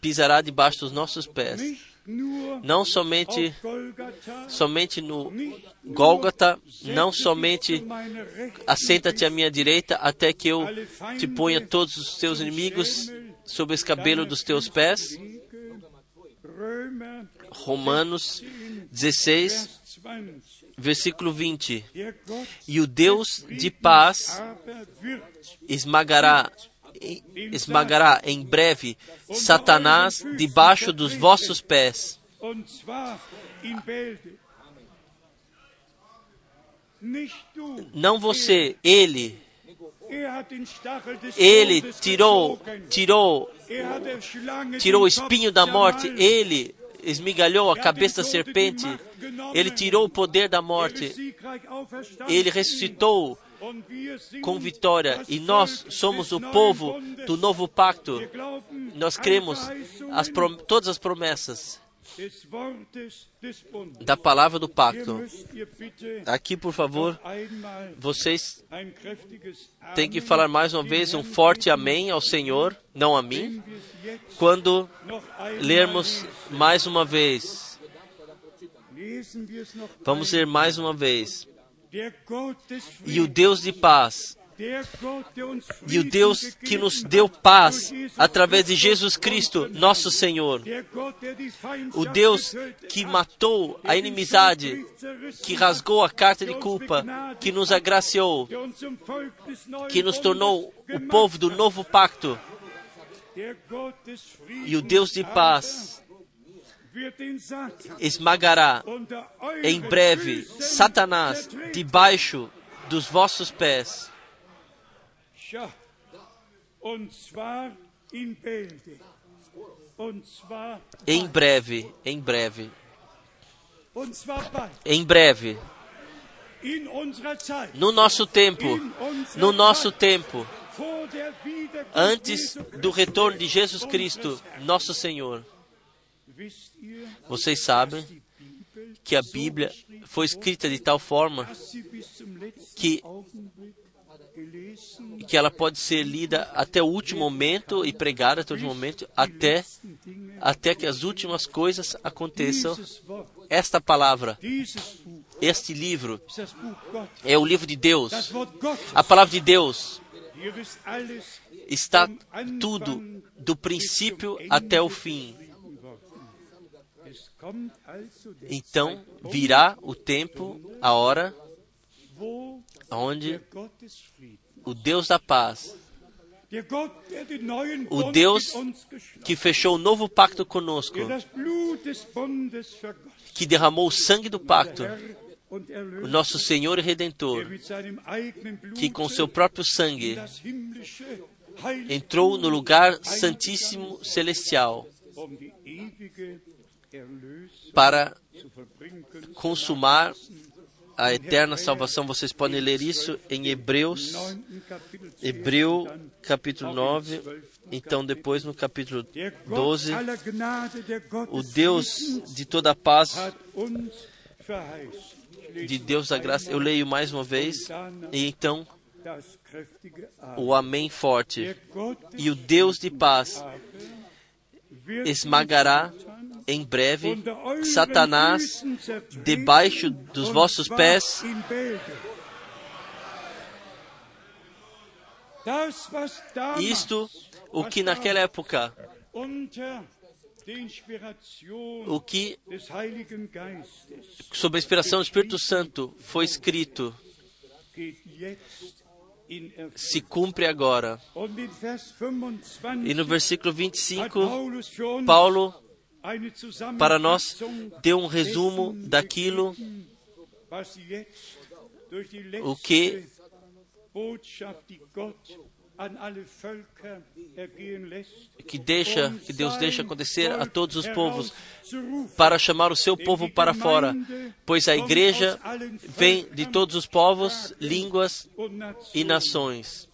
pisará debaixo dos nossos pés. Não somente, somente no Gólgota, não somente assenta-te à minha direita até que eu te ponha todos os teus inimigos sob o escabelo dos teus pés, Romanos 16, versículo 20. E o Deus de paz esmagará, esmagará em breve Satanás debaixo dos vossos pés. Não você, ele. Ele tirou, tirou tirou o espinho da morte, ele esmigalhou a cabeça da serpente, ele tirou o poder da morte, ele ressuscitou com vitória. E nós somos o povo do novo pacto. Nós cremos as todas as promessas da palavra do pacto. Aqui, por favor, vocês têm que falar mais uma vez um forte amém ao Senhor, não a mim, quando lermos mais uma vez. Vamos ler mais uma vez. E o Deus de paz e o Deus que nos deu paz através de Jesus Cristo, nosso Senhor. O Deus que matou a inimizade, que rasgou a carta de culpa, que nos agraciou, que nos tornou o povo do novo pacto. E o Deus de paz esmagará em breve Satanás debaixo dos vossos pés. Em breve, em breve. Em breve. No nosso tempo, no nosso tempo, antes do retorno de Jesus Cristo, nosso Senhor. Vocês sabem que a Bíblia foi escrita de tal forma que que ela pode ser lida até o último momento e pregada até o último momento, até, até que as últimas coisas aconteçam. Esta palavra, este livro, é o livro de Deus. A palavra de Deus está tudo do princípio até o fim. Então virá o tempo, a hora, onde o Deus da paz, O Deus que fechou o novo pacto conosco, que derramou o sangue do pacto, o nosso Senhor e Redentor, que com seu próprio sangue entrou no lugar santíssimo celestial para consumar a eterna salvação. Vocês podem ler isso em Hebreus, Hebreu capítulo 9, então depois no capítulo Der Gott 12, aller Gnade, der Gott o Deus de toda a paz, de Deus da graça. Eu leio mais uma vez, e então o Amém forte. E o Deus de paz esmagará em breve Satanás debaixo dos vossos pés. Isto, o que naquela época, o que sob a inspiração do Espírito Santo foi escrito, se cumpre agora. Und in Vers 25 E no versículo hat 25, Paulus für uns Paulo, para nós, deu um resumo daquilo o que que deixa, que Deus deixa acontecer a todos os povos para chamar o seu povo para fora, pois a igreja vem de todos os povos, línguas e nações.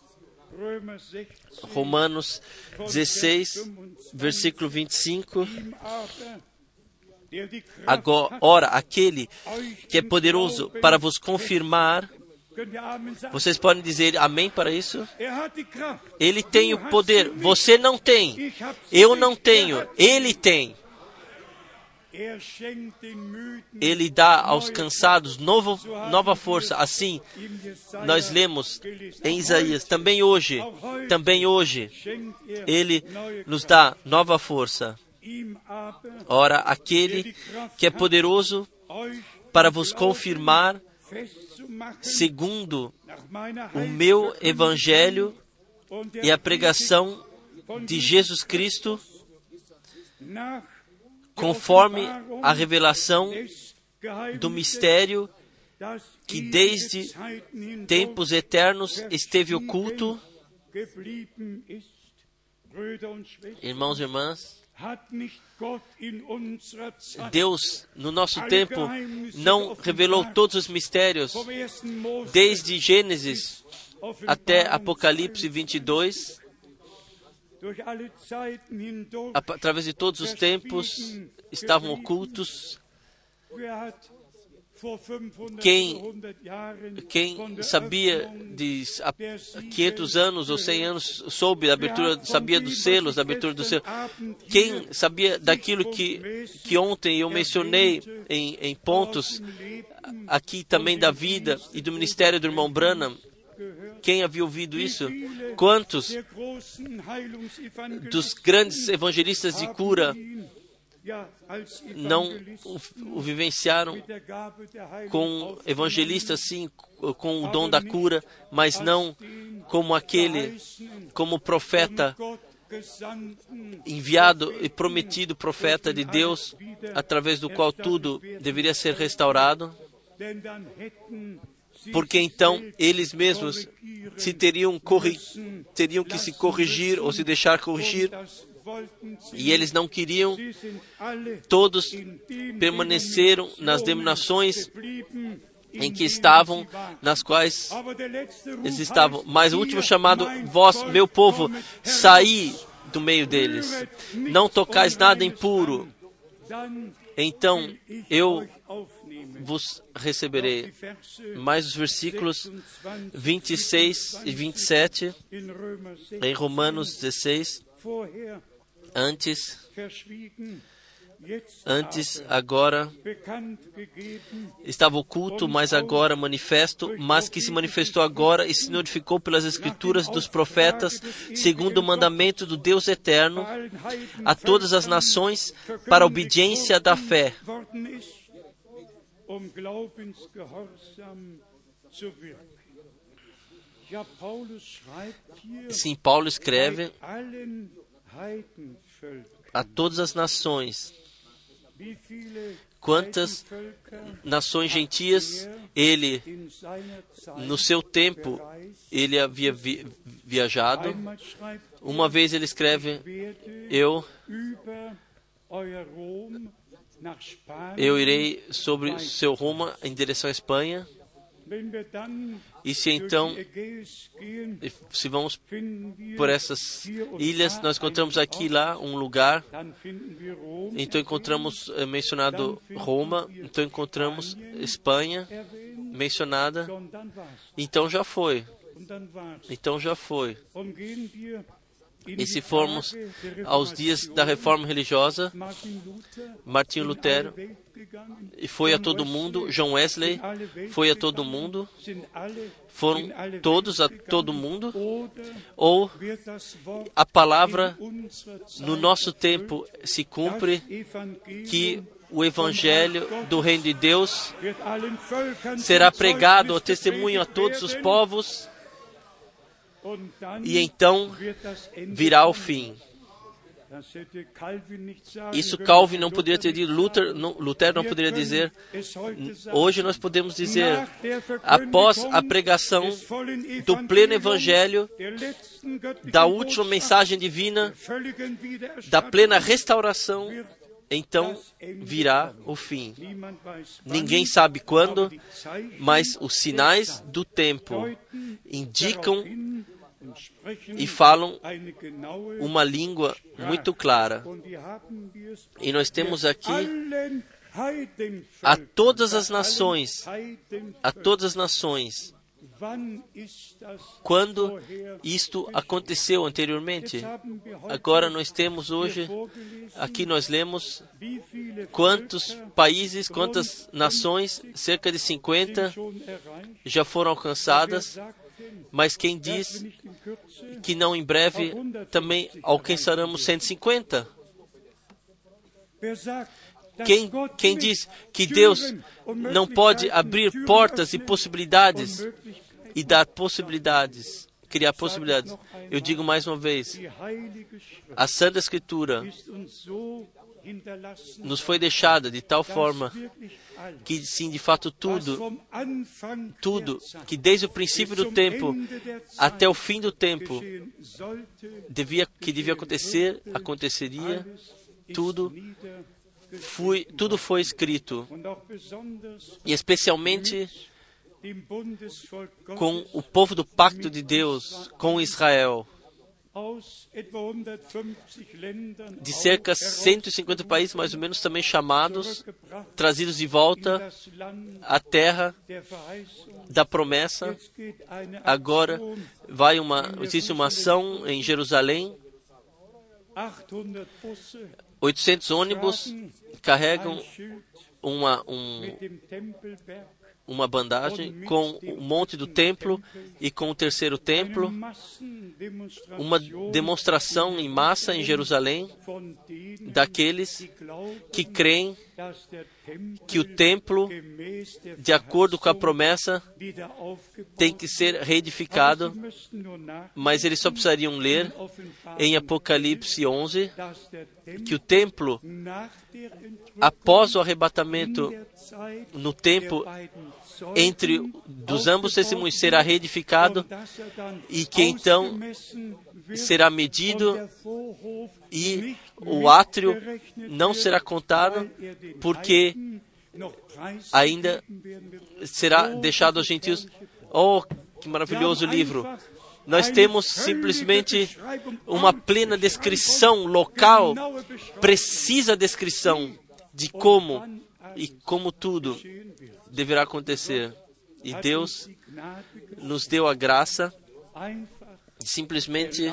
Römer 16, Romanos 16, versículo 25. ihm aber, der die Kraft Agora, aquele que é poderoso para vos confirmar, vocês podem dizer amém para isso? Ele tem o poder, você não tem. Eu não tenho, ele tem. Ele dá aos cansados novo, nova força. Assim, nós lemos em Isaías, também hoje, também hoje, ele nos dá nova força. Ora, aquele que é poderoso para vos confirmar, segundo o meu evangelho e a pregação de Jesus Cristo, conforme a revelação do mistério que desde tempos eternos esteve oculto. Irmãos e irmãs, Deus, no nosso tempo, não revelou todos os mistérios, desde Gênesis até Apocalipse 22, através de todos os tempos, estavam ocultos. Wer hat vor 500 Quem- oder 100 Jahren von Quem sabia de há 500 anos ou 100 anos soube da abertura, sabia dos selos, da abertura do selo. Quem sabia daquilo que, que ontem eu mencionei em, em pontos aqui também da vida e do ministério do irmão Branham? Quem havia ouvido isso? Quantos dos grandes evangelistas de cura não o, vivenciaram com evangelistas sim, com o dom da cura, mas não como aquele, como profeta enviado e prometido profeta de Deus, através do qual tudo deveria ser restaurado, porque então eles mesmos se teriam, corri teriam que se corrigir ou se deixar corrigir, e eles não queriam, todos permaneceram nas denominações em que estavam, nas quais eles estavam. Mas o último chamado, vós, meu povo, saí do meio deles. Não tocais nada impuro, então eu. Vos receberei. Mais os versículos 26 26 e 27 in Römer 6 em Romanos 16, vorher antes Antes, agora estava oculto, mas agora manifesto, mas que se manifestou agora e se notificou pelas escrituras dos profetas, segundo o mandamento do Deus eterno, a todas as nações para a obediência da fé. Sim, Paulo escreve a todas as nações. Quantas nações gentias ele, no seu tempo, ele havia vi viajado. Uma vez ele escreve: Eu, eu irei sobre o seu rumo em direção à Espanha. E se então, se vamos por essas ilhas, nós encontramos aqui lá um lugar, então encontramos é, mencionado Roma, então encontramos Espanha mencionada, então já foi. Então já foi. E se formos aos dias da reforma religiosa, Martinho Lutero e foi a todo mundo, John Wesley foi a todo mundo, foram todos a todo mundo, ou a palavra no nosso tempo se cumpre que o Evangelho do Reino de Deus será pregado testemunho a todos os povos e então virá o fim. Isso Calvin não poderia ter dito, Luther não, Lutero não poderia dizer. Hoje nós podemos dizer, após a pregação do pleno evangelho, da última mensagem divina, da plena restauração, então virá o fim. Ninguém sabe quando, mas os sinais do tempo indicam e falam uma língua muito clara. E nós temos aqui a todas as nações, a todas as nações. Quando isto aconteceu anteriormente? Agora nós temos hoje, aqui nós lemos quantos países, quantas nações, cerca de 50 já foram alcançadas mas quem diz que não em breve também alcançaremos 150? Quem, quem diz que Deus não pode abrir portas e possibilidades e dar possibilidades, criar possibilidades? Eu digo mais uma vez: a Santa Escritura nos foi deixada de tal forma que sim, de fato tudo, tudo que desde o princípio do tempo até o fim do tempo devia que devia acontecer, aconteceria, tudo foi, tudo foi escrito. E especialmente com o povo do pacto de Deus, com Israel de cerca de 150 países, mais ou menos, também chamados, trazidos de volta à terra da promessa. Agora vai uma, existe uma ação em Jerusalém. 800 ônibus carregam uma, um, uma bandagem com o monte do templo e com o terceiro templo, uma demonstração em massa em Jerusalém daqueles que creem que o templo, de acordo com a promessa, tem que ser reedificado, mas eles só precisariam ler em Apocalipse 11 que o templo, após o arrebatamento no tempo entre dos ambos testemunhos será reedificado e que então será medido e o átrio não será contado porque ainda será deixado aos gentios. Oh, que maravilhoso livro! Nós temos simplesmente uma plena descrição local, precisa descrição de como e como tudo deverá acontecer. E Deus nos deu a graça simplesmente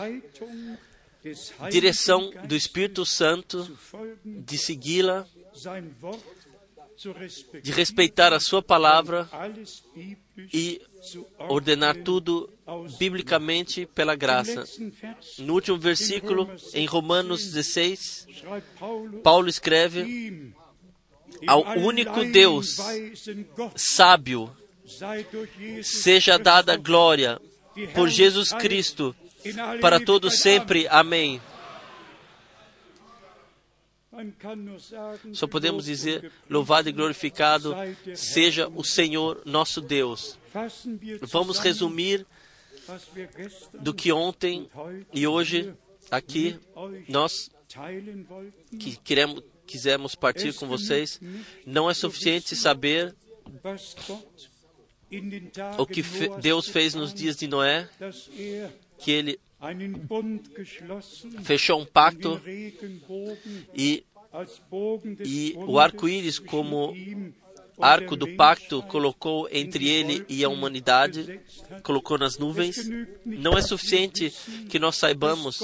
direção do Espírito Santo de segui-la, de respeitar a sua palavra e ordenar tudo biblicamente pela graça. No último versículo, em Romanos 16, schreibt Paulus, Paulo escreve ao único Deus sábio seja dada glória por Jesus Cristo para todos Ewigkeit. sempre. Amém. Só podemos dizer: louvado e glorificado seja o Senhor nosso Deus. Vamos resumir do que ontem e hoje aqui nós que queremos, quisemos partir com vocês. Não é suficiente saber o que Deus fez nos dias de Noé, que ele fechou um pacto e e o arco-íris como arco do pacto colocou entre ele e a humanidade, colocou nas nuvens. Não é suficiente que nós saibamos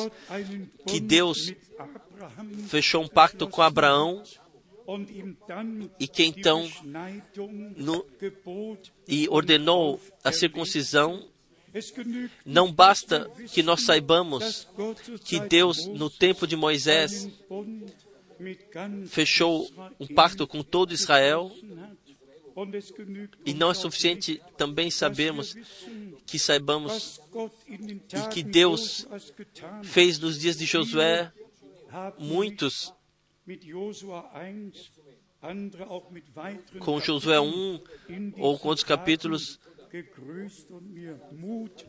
que Deus fechou um pacto com Abraão e que então no- e ordenou a circuncisão. Não basta que nós saibamos que Deus, no tempo de Moisés, fechou um pacto com todo Israel. E não é suficiente também sabermos que saibamos e que Deus fez nos dias de Josué. Muitos mit Josua 1, andere auch mit weiteren com Josué 1 in ou com outros capítulos,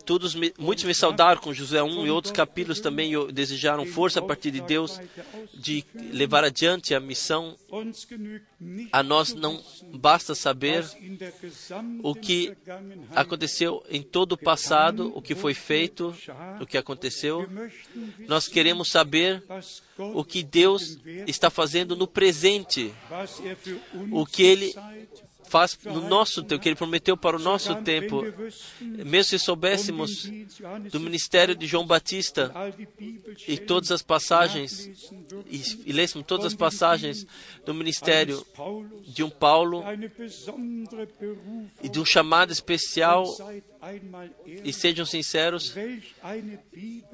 Todos me, muitos me saudaram com Josué 1 e outros capítulos também desejaram força a partir de Deus de levar adiante a missão. A nós não basta saber o que aconteceu em todo o passado, o que foi feito, o que aconteceu. Nós queremos saber o que Deus está fazendo no presente, o que Ele faz no nosso tempo, que Ele prometeu para o nosso tempo. Mesmo se soubéssemos do ministério de João Batista e todas as passagens, e, e lêssemos todas as passagens do ministério de um Paulo e de um chamado especial, e sejam sinceros,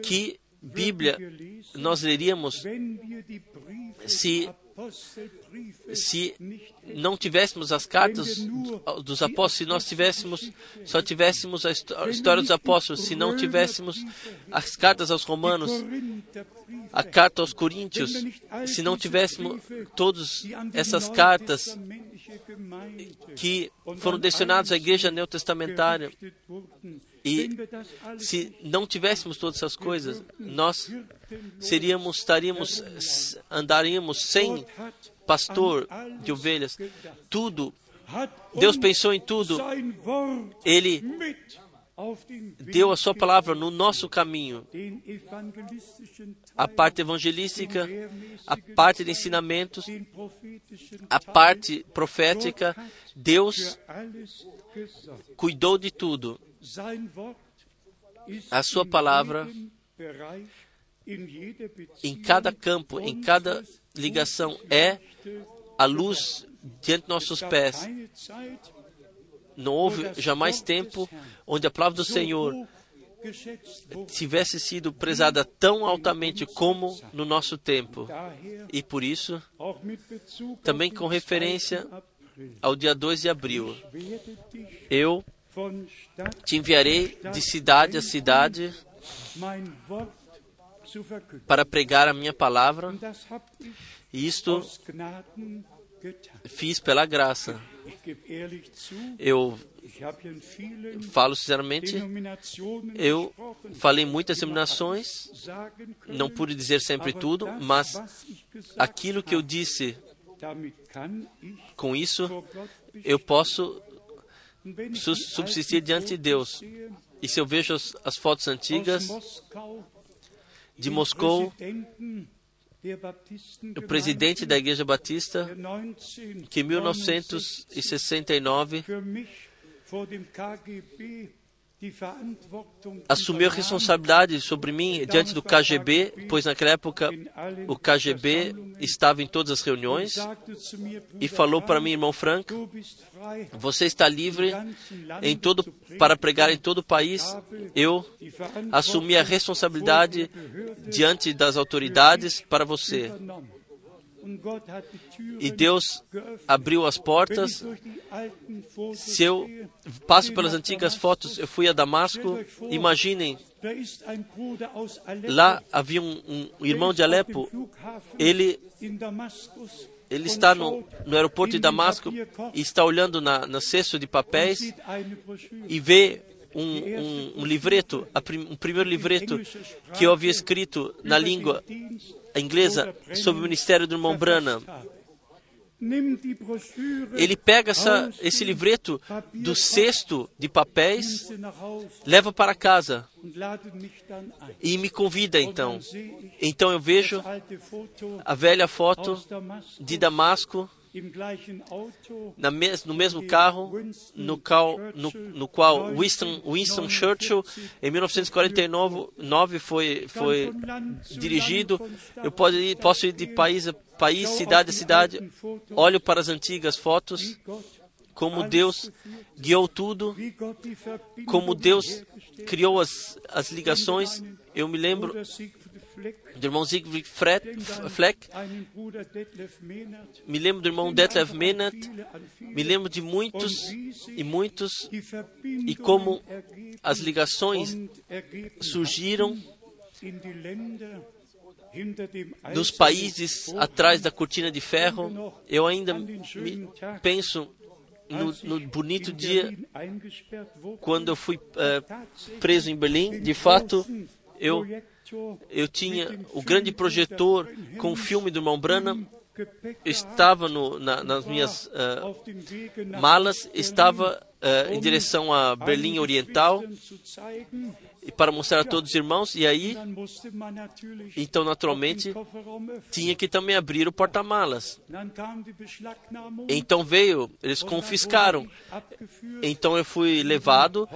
que Bíblia nós leríamos se- se não tivéssemos as cartas dos apóstolos, se nós tivéssemos, só tivéssemos a histó- a história dos apóstolos, se não tivéssemos as cartas aos romanos, a carta aos coríntios, se não tivéssemos todas essas cartas que foram destinadas à igreja neotestamentária, e se não tivéssemos todas essas coisas, nós seríamos, estaríamos, andaríamos sem pastor de ovelhas. Tudo, Deus pensou em tudo. Ele deu a sua palavra no nosso caminho. A parte evangelística, a parte de ensinamentos, a parte profética. Deus cuidou de tudo. A sua palavra, Em cada campo, em cada ligação, é a luz diante de nossos pés. Não houve jamais tempo onde a palavra do Senhor tivesse sido prezada tão altamente como no nosso tempo. E por isso, Também com referência 2. April. ao dia 2 de abril, eu te enviarei de cidade a cidade para pregar a minha palavra. E isto fiz pela graça. Eu falo sinceramente, eu falei muitas seminações, não pude dizer sempre tudo, mas aquilo que eu disse com isso, eu posso subsistir diante de Deus. E se eu vejo as, as fotos antigas de Moscou, o presidente da Igreja Batista, der 19, que em 1969 assumiu a responsabilidade sobre mim diante do KGB, pois naquela época o KGB estava em todas as reuniões e falou para mim, irmão Frank, você está livre em todo, para pregar em todo o país. Eu assumi a responsabilidade diante das autoridades para você. E Deus abriu as portas. Se eu passo pelas antigas fotos, eu fui a Damasco. Imaginem, lá havia um, um irmão de Alepo. Ele ele está no, no, aeroporto de Damasco e está olhando na, cesto de papéis e vê um, um, um livreto, um primeiro livreto que eu havia escrito na língua inglesa sobre o ministério do irmão Branham. Ele pega essa, esse livreto do cesto de papéis, leva para casa e me convida então. Então eu vejo a velha foto de Damasco mes, no mesmo carro no qual, no, no qual Winston, Winston, Churchill, em 1949, foi, foi dirigido. Eu posso ir, posso ir de país a país, cidade a cidade, olho para as antigas fotos, como Deus guiou tudo, como Deus criou as, as ligações. Eu me lembro do irmão Siegfried Fleck, me lembro do irmão Detlef Menat, me lembro de muitos e muitos, e como as ligações surgiram dos países atrás da cortina de ferro. Eu ainda penso no, no, bonito dia quando eu fui uh, preso em Berlim. De fato, eu eu tinha o grande projetor com o filme do irmão Branham, estava no, na, nas minhas uh, malas, estava uh, em direção a Berlim Oriental e para mostrar a todos os irmãos. E aí, então, naturalmente, tinha que também abrir o porta-malas. Então veio, eles confiscaram. Então eu fui levado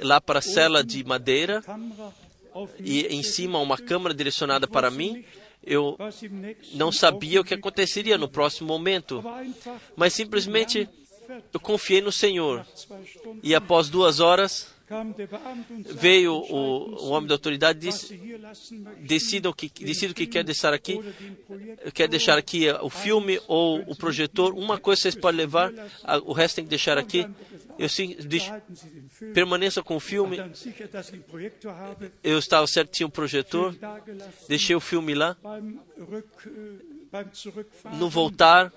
lá para a cela de madeira e em cima uma câmera direcionada para mim, eu não sabia o que aconteceria no próximo momento, mas simplesmente eu confiei no Senhor. E após duas horas, veio o, o homem da autoridade e disse: decida o que, o que quer deixar aqui, quer deixar aqui o filme ou o projetor. Uma coisa vocês podem levar, o resto tem que deixar aqui. Eu sim, disse, permaneça com o filme. Eu estava certo, tinha um projetor. Deixei o filme lá. No voltar,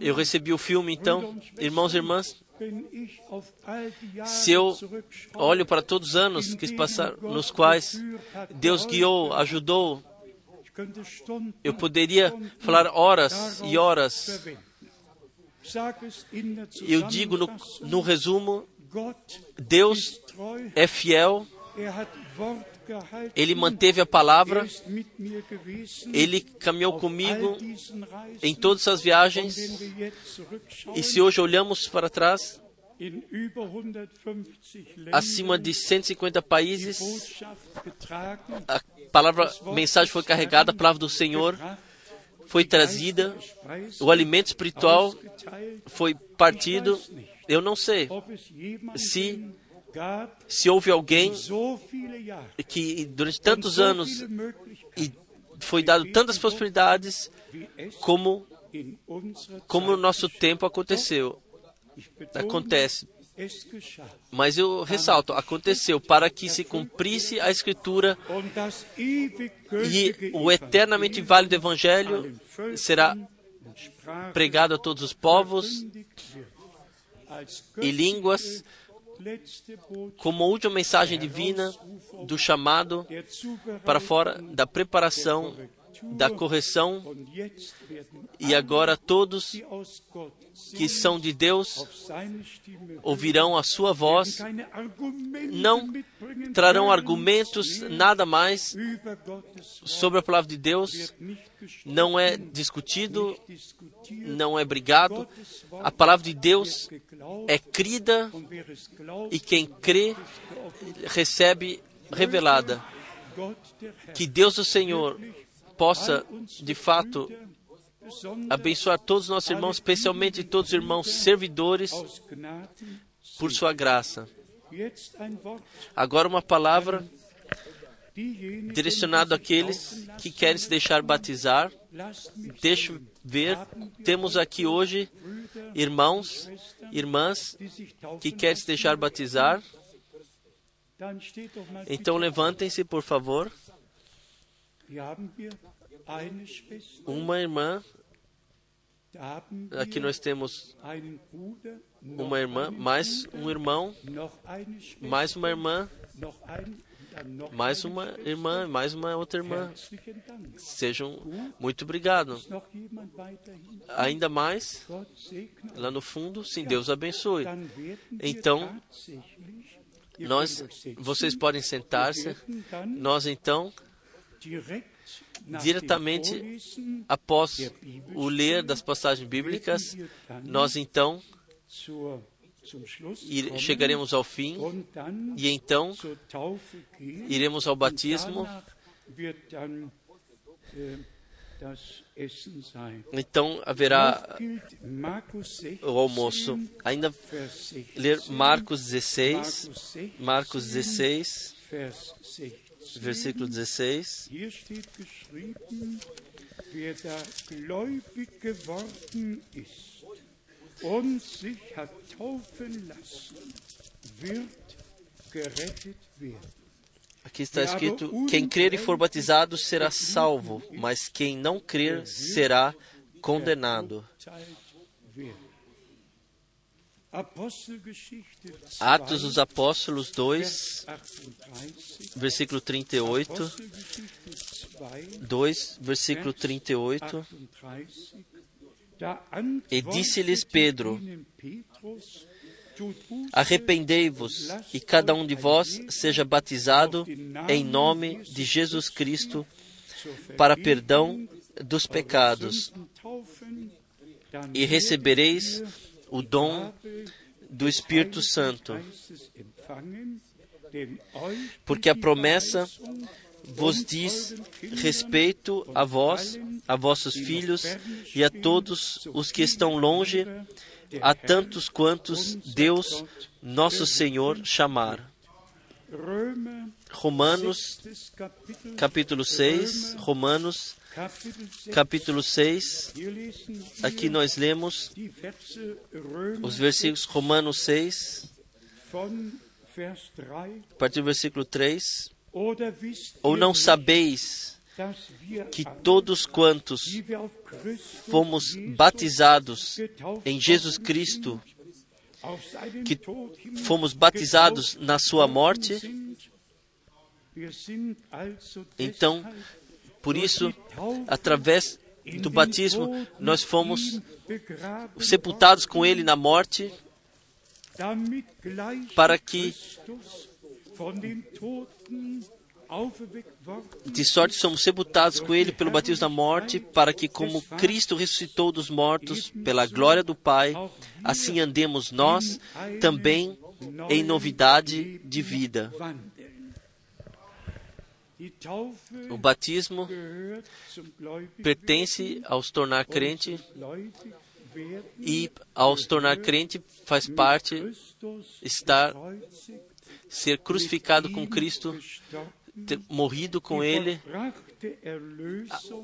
eu recebi o filme, então, irmãos e irmãs, se eu olho para todos os anos que passaram, nos quais Deus guiou, ajudou, eu poderia falar horas e horas. Eu digo no, no resumo: Deus é fiel, ele manteve a palavra, ele caminhou comigo em todas as viagens, e se hoje olhamos para trás, acima de 150 países, a palavra, a mensagem foi carregada, a palavra do Senhor foi trazida, o alimento espiritual foi partido. Eu não sei se se houve alguém que durante tantos anos e foi dado tantas possibilidades como como no nosso tempo aconteceu. Acontece. mas eu ressalto, aconteceu para que se cumprisse a Escritura e o eternamente válido Evangelho será pregado a todos os povos e línguas como última mensagem divina do chamado para fora da preparação, da correção, e agora todos que são de Deus ouvirão a sua voz, não trarão argumentos nada mais sobre a palavra de Deus, não é discutido, não é brigado. A palavra de Deus é crida e quem crê recebe revelada. Que Deus o Senhor possa, de fato, abençoar todos os nossos irmãos, especialmente todos os irmãos servidores, por sua graça. Agora, uma palavra direcionada àqueles que querem se deixar batizar. Deixa ver, temos aqui hoje irmãos, irmãs que querem se deixar batizar. Então levantem-se, por favor. Uma irmã. Aqui nós temos uma irmã, mais um irmão, mais uma irmã, mais uma irmã, mais uma outra irmã. Sejam muito obrigados. Ainda mais, lá no fundo, sim, Deus abençoe. Então, nós, vocês podem sentar-se. Nós então diretamente após o ler das passagens bíblicas, nós então chegaremos ao fim e então iremos ao batismo. Então haverá o almoço. Ainda ler Marcos 16, Marcos 16, versículo 16. Wer da gläubig geworden ist und sich hat taufen lassen, wird gerettet werden. Aqui está escrito: quem crer e for batizado será salvo, mas quem não crer será condenado. Atos dos Apóstolos 2, versículo 38. 2, versículo 38. E disse-lhes Pedro: Arrependei-vos e cada um de vós seja batizado em nome de Jesus Cristo para perdão dos pecados, e recebereis o dom do Espírito Santo. Porque a promessa vos diz respeito a vós, a vossos filhos e a todos os que estão longe, a tantos quantos Deus, nosso Senhor, chamar. Romanos, capítulo 6, Romanos, capítulo 6, aqui nós lemos os versículos Romanos 6, a partir do versículo 3. Ou não sabeis que todos quantos fomos batizados em Jesus Cristo, que fomos batizados na sua morte, então, por isso, através do batismo, nós fomos sepultados com Ele na morte, para que de sorte somos sepultados com Ele pelo batismo da morte, para que, como Cristo ressuscitou dos mortos pela glória do Pai, assim andemos nós também em novidade de vida. O batismo pertence aos tornar crente e aos tornar crente faz parte estar ser crucificado com Cristo, ter morrido com Ele,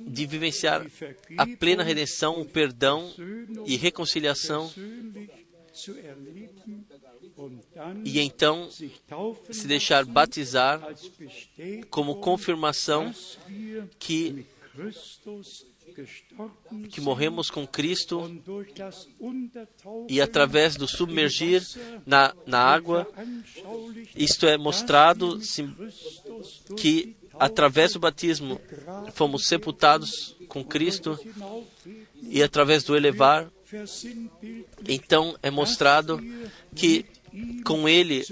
de vivenciar a plena redenção, o perdão e reconciliação, e então se deixar batizar como confirmação que que morremos com Cristo e através do submergir na, na água, isto é mostrado sim, que através do batismo fomos sepultados com Cristo e através do elevar Então é mostrado que com Ele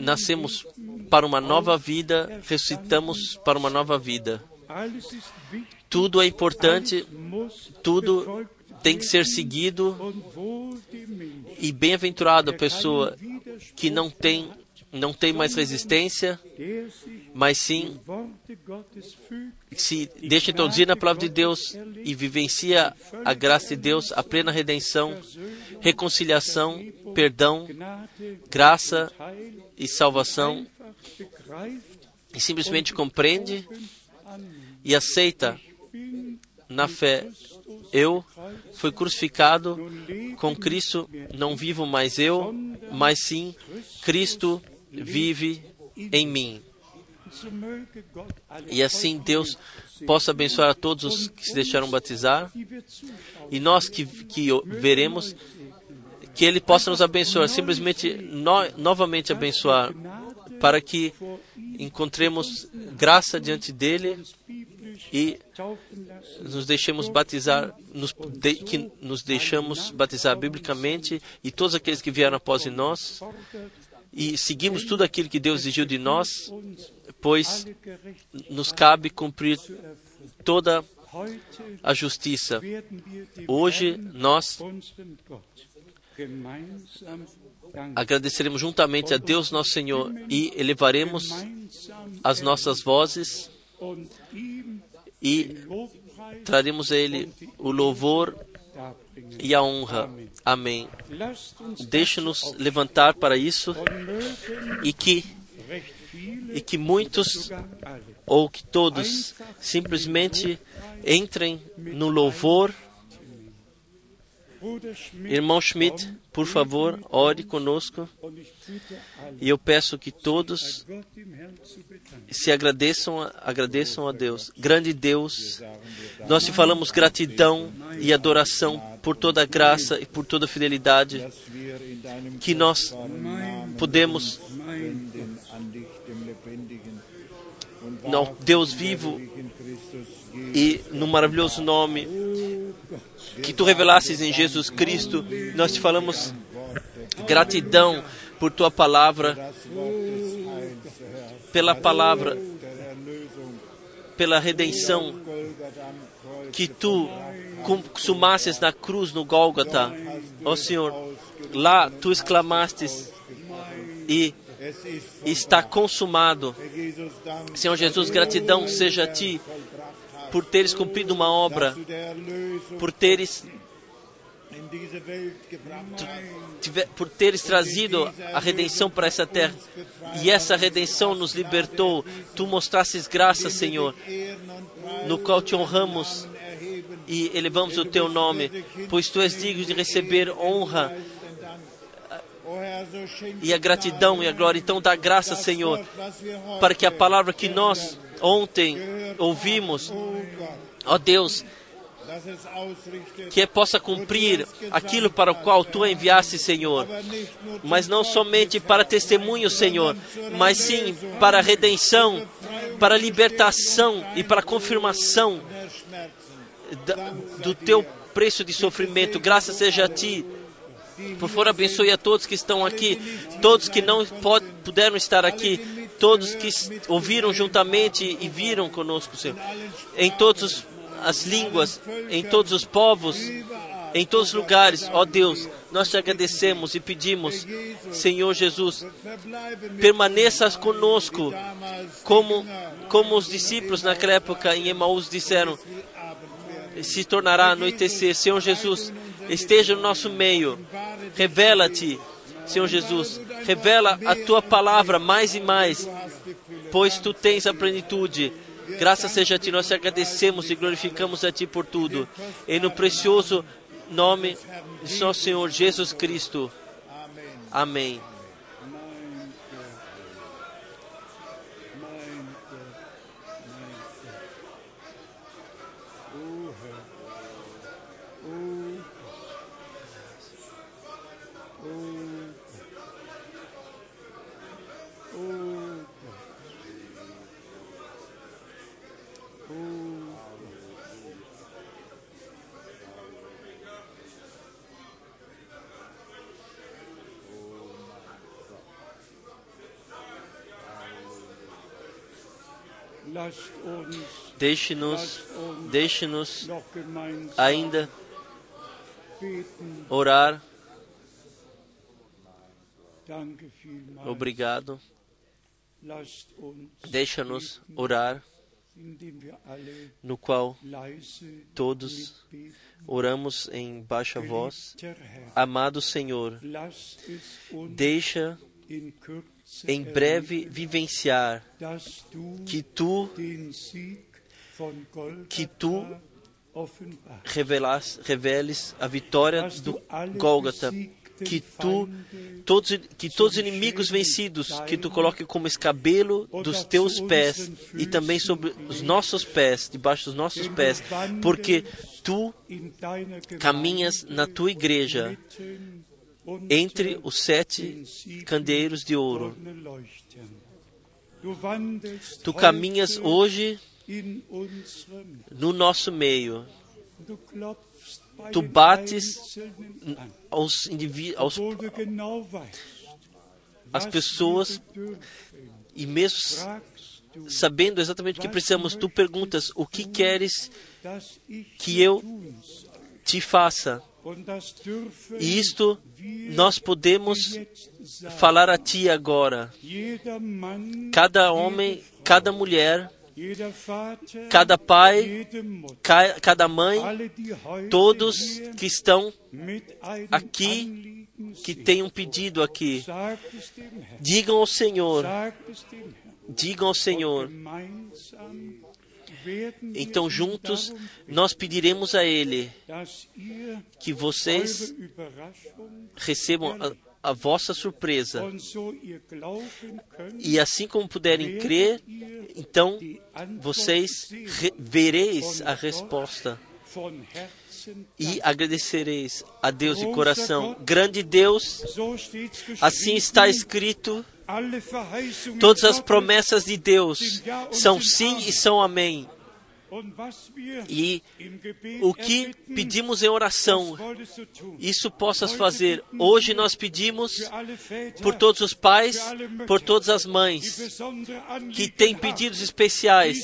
nascemos para uma nova vida, ressuscitamos para uma nova vida. Tudo é importante, tudo tem que ser seguido e bem-aventurado a pessoa que não tem não tem mais resistência, mas sim se deixa introduzir na palavra de Deus e vivencia a graça de Deus, a plena redenção, reconciliação, perdão, graça e salvação, e simplesmente compreende e aceita na fé. Eu fui crucificado com Cristo, não vivo mais eu, mas sim Cristo vive em mim. E assim Deus possa abençoar a todos os que se deixaram batizar e nós que, que veremos que Ele possa nos abençoar, simplesmente no, novamente abençoar, para que encontremos graça diante dele e nos deixemos batizar, nos, de, que nos deixamos batizar biblicamente e todos aqueles que vieram após nós e seguimos tudo aquilo que Deus exigiu de nós, pois nos cabe cumprir toda a justiça. Hoje nós agradeceremos juntamente a Deus nosso Senhor e elevaremos as nossas vozes e traremos a Ele o louvor e a honra. Amém. Deixe-nos levantar para isso e que e que muitos ou que todos simplesmente entrem no louvor. Irmão Schmidt, por favor, ore conosco. E eu peço que todos se agradeçam, agradeçam a Deus. Grande Deus, nós te falamos gratidão e adoração por toda a graça e por toda a fidelidade que nós podemos não, Deus vivo e no maravilhoso nome que tu revelasses em Jesus Cristo, nós te falamos gratidão por tua palavra, pela palavra, pela redenção que tu consumasses na cruz no Gólgota. Ó oh, Senhor, lá tu exclamastes e está consumado. Senhor Jesus, gratidão seja a ti por teres cumprido uma obra, por teres por teres trazido a redenção para essa terra e essa redenção nos libertou. Tu mostrasses graça, Senhor, no qual te honramos e elevamos o teu nome, pois tu és digno de receber honra e a gratidão e a glória. Então, dá graça, Senhor, para que a palavra que nós ontem ouvimos, ó Deus, que possa cumprir aquilo para o qual tu enviaste, Senhor. Mas não somente para testemunho, Senhor, mas sim para redenção, para libertação e para confirmação do teu preço de sofrimento. Graças seja a ti. Por favor, abençoe a todos que estão aqui, todos que não puderam estar aqui, todos que ouviram juntamente e viram conosco, Senhor. Em todas as línguas, em todos os povos, em todos os lugares, ó Deus, nós te agradecemos e pedimos, Senhor Jesus, permaneça conosco, como, como os discípulos naquela época em Emaús disseram, se tornará anoitecer. Senhor Jesus, esteja no nosso meio. Revela-te, Senhor Jesus. Revela a tua palavra mais e mais, pois tu tens a plenitude. Graças seja a ti, nós te agradecemos e glorificamos a ti por tudo. E no precioso nome de nosso Senhor Jesus Cristo. Amém. Deixe-nos, deixe-nos ainda orar. Obrigado. Deixa-nos orar, no qual todos oramos em baixa voz. Amado Senhor, deixa em breve vivenciar que tu que tu revelas, reveles a vitória do Gólgota, que tu todos que todos os inimigos vencidos que tu coloque como escabelo dos teus pés e também sobre os nossos pés, debaixo dos nossos pés, porque tu caminhas na tua igreja entre os sete candeeiros de ouro. Tu caminhas hoje no nosso meio. Tu bates aos, indiví- aos obwohl du genau weißt, as was pessoas e mesmo sabendo exatamente o que precisamos, tu perguntas o que queres que eu te faça. E isto nós podemos falar a ti agora. Cada homem, cada mulher, cada pai, cada mãe, todos que estão aqui, que têm um pedido aqui, digam ao Senhor, digam ao Senhor. Então juntos nós pediremos a Ele que vocês recebam a, a vossa surpresa. E assim como puderem crer, então vocês vereis a resposta e agradecereis a Deus de coração. Grande Deus, assim está escrito. Todas as promessas de Deus são sim e são amém. E o que pedimos em oração, isso possas fazer. Hoje nós pedimos por todos os pais, por todas as mães que têm pedidos especiais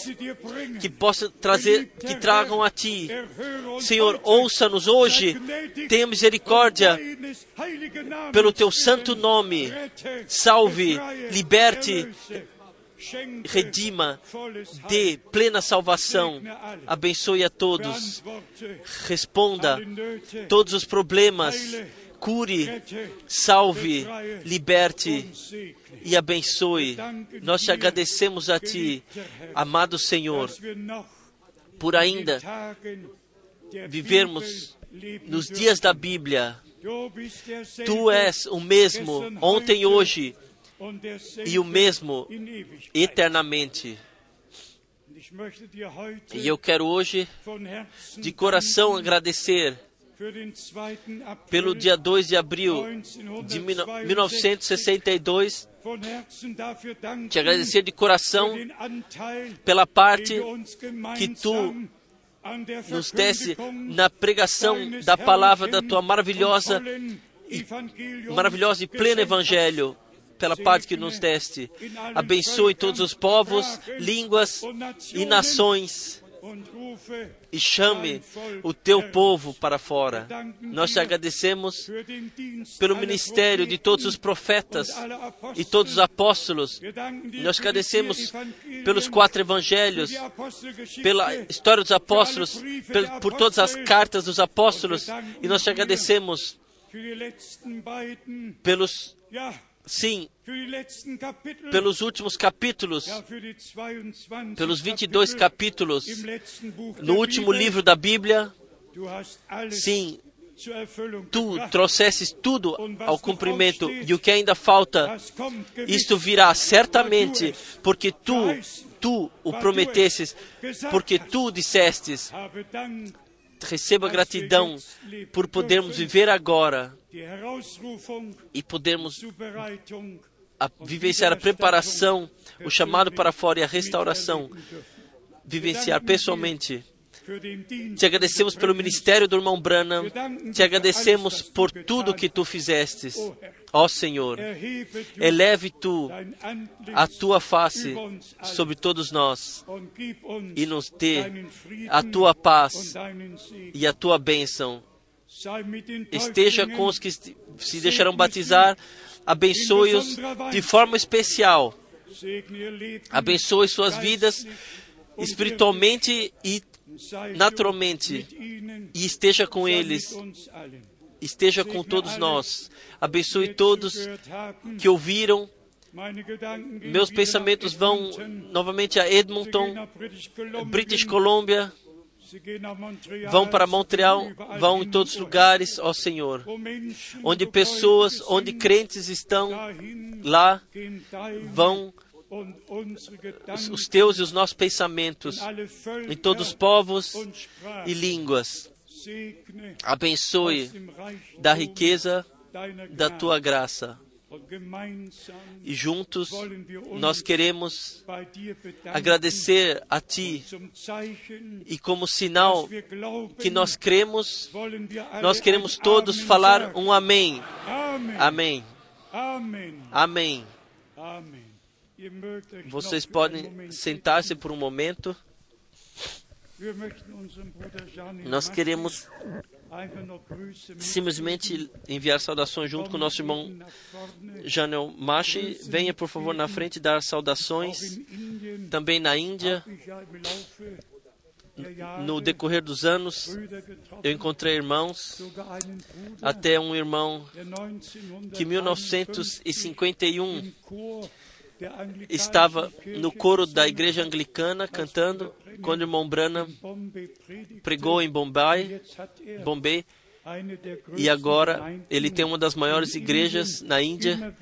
que possa trazer, que tragam a ti. Senhor, ouça-nos hoje, tenha misericórdia pelo teu santo nome. Salve, liberte, redima, dê plena salvação, abençoe a todos, responda todos os problemas, cure, salve, liberte e abençoe. Nós te agradecemos a ti, amado Senhor, por ainda vivermos nos dias da Bíblia. Tu és o mesmo ontem hoje e o mesmo eternamente. E eu quero hoje, de coração, agradecer für den 2. April pelo dia 2 de abril de 1962, von Herzen dafür danken, te agradecer de coração pela parte que tu nos desse na pregação da palavra da tua maravilhosa, Evangeliums maravilhosa e hast. evangelho, pela parte que nos deste. Abençoe todos os povos, línguas e nações e chame o teu povo para fora. Nós te agradecemos pelo ministério de todos os profetas e todos os apóstolos. Nós agradecemos pelos quatro evangelhos, pela história dos apóstolos, por todas as cartas dos apóstolos, e nós te agradecemos pelos, sim, pelos últimos capítulos, ja, für die 22 pelos 22 capítulos. no último livro da Bíblia. Sim, tu trouxesses tudo ao cumprimento. e o que ainda falta, isto virá certamente, porque tu, tu o prometesses, porque tu dissestes. Receba gratidão por podermos viver agora e podermos a, vivenciar a preparação, o chamado para fora e a restauração, vivenciar pessoalmente. Te agradecemos pelo ministério do irmão Branham, te agradecemos por tudo que tu fizestes. Ó Senhor, eleve tu a tua face sobre todos nós e nos dê a tua paz e a tua bênção. Esteja com os que se- deixarão batizar, abençoe-os de forma especial. Abençoe suas vidas espiritualmente e naturalmente. e esteja com eles, esteja com todos nós. Abençoe todos que ouviram. Meus pensamentos vão novamente a Edmonton, British Columbia, vão para Montreal, vão em todos os lugares, ó Senhor, onde pessoas, onde crentes estão lá, vão os- teus e os nossos pensamentos em todos os povos e línguas. Abençoe da riqueza da tua graça. E juntos nós queremos agradecer a Ti e como sinal que nós cremos, nós queremos todos falar um amém. Amém. Amen. Amém. Vocês podem sentar-se por um momento. Nós queremos simplesmente enviar saudações junto com nosso irmão. Janel Machi. Venha, por favor, na frente dar saudações. Também na Índia, no decorrer dos anos, eu encontrei irmãos, até um irmão der 1951 que em 1951 estava no coro da igreja anglicana cantando quando o irmão Branham pregou em Bombay, Bombay e agora ele tem uma das maiores igrejas na Índia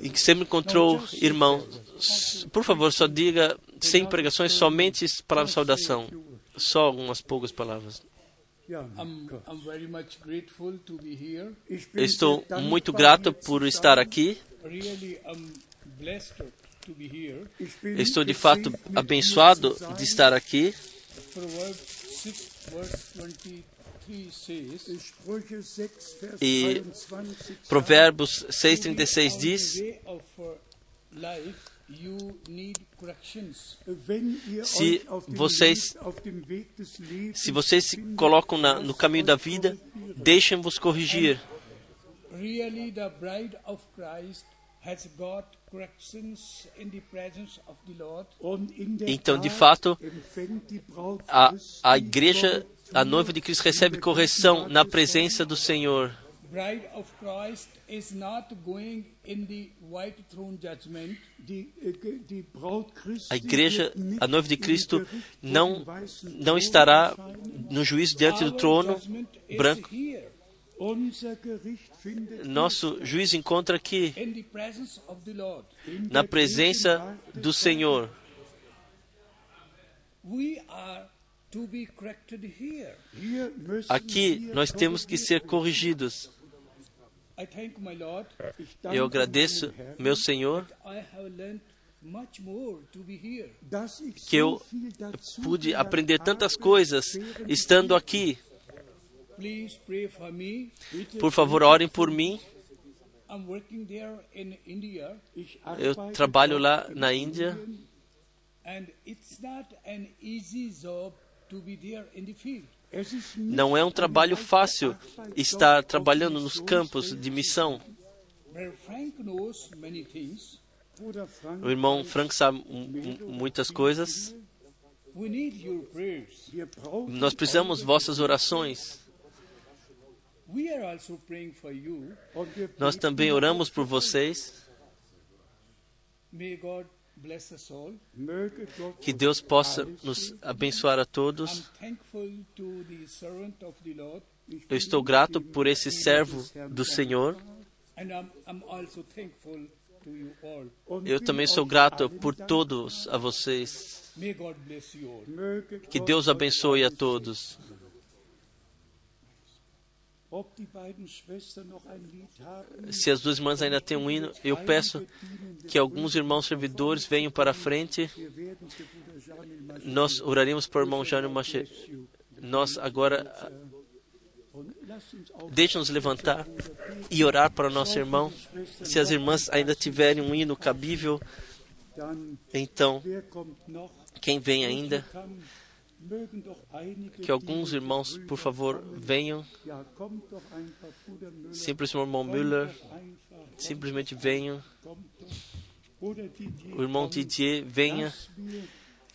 e que sempre encontrou irmãos. Por favor, só diga sem pregações, somente palavras de saudação. Só algumas poucas palavras. Estou muito grato por estar aqui. Estou de fato abençoado de estar aqui. Proverbs 6, verse 23 says, Sprüche 6, Vers E 23 sagt, Provérbios 6,36 diz: On the way of uh, Se vocês- Se vocês se colocam na- no caminho da vida, deixem-vos corrigir. Really, the bride of Christ has got Então, de fato, A, a igreja, a noiva de Cristo recebe correção na presença do Senhor. Äh, A igreja, a noiva de Cristo, não, não estará no juízo diante do trono branco. Nosso juízo encontra in na presença do Senhor. We are to be corrected here. Hier müssen Aqui nós temos que ser corrigidos. I thank my Lord. werden. Ich danke Eu agradeço, meu Senhor, I have learned much more to be here. dass ich que eu pude aprender tantas coisas estando aqui. Please pray for me. Bitte Por favor, orem por mim. I'm working there in India, Ich Eu trabalho lá in na Índia. Não é um trabalho fácil estar trabalhando nos campos de missão. O irmão Frank sabe mu- mu- muitas coisas. Nós precisamos vossas orações. Nós também oramos por vocês. May God bless us all. Möge Gott Que Deus possa nos abençoar a I'm todos. thankful to the servant of the Lord, Eu estou grato por esse servo do Senhor. and I'm, I'm also thankful to you all. und Eu também sou grato por todos a vocês. Que Deus abençoe a todos. Se as duas irmãs ainda têm um hino, eu peço que alguns irmãos servidores venham para a frente. Nós oraremos para o irmão Jânio Maché. Nós agora Deixe-nos levantar e orar para o nosso irmão. Se as irmãs ainda tiverem um hino cabível, então, quem vem ainda, que alguns irmãos, por favor, venham. Simplesmente o irmão Müller, simplesmente venham. O irmão Didier, venha.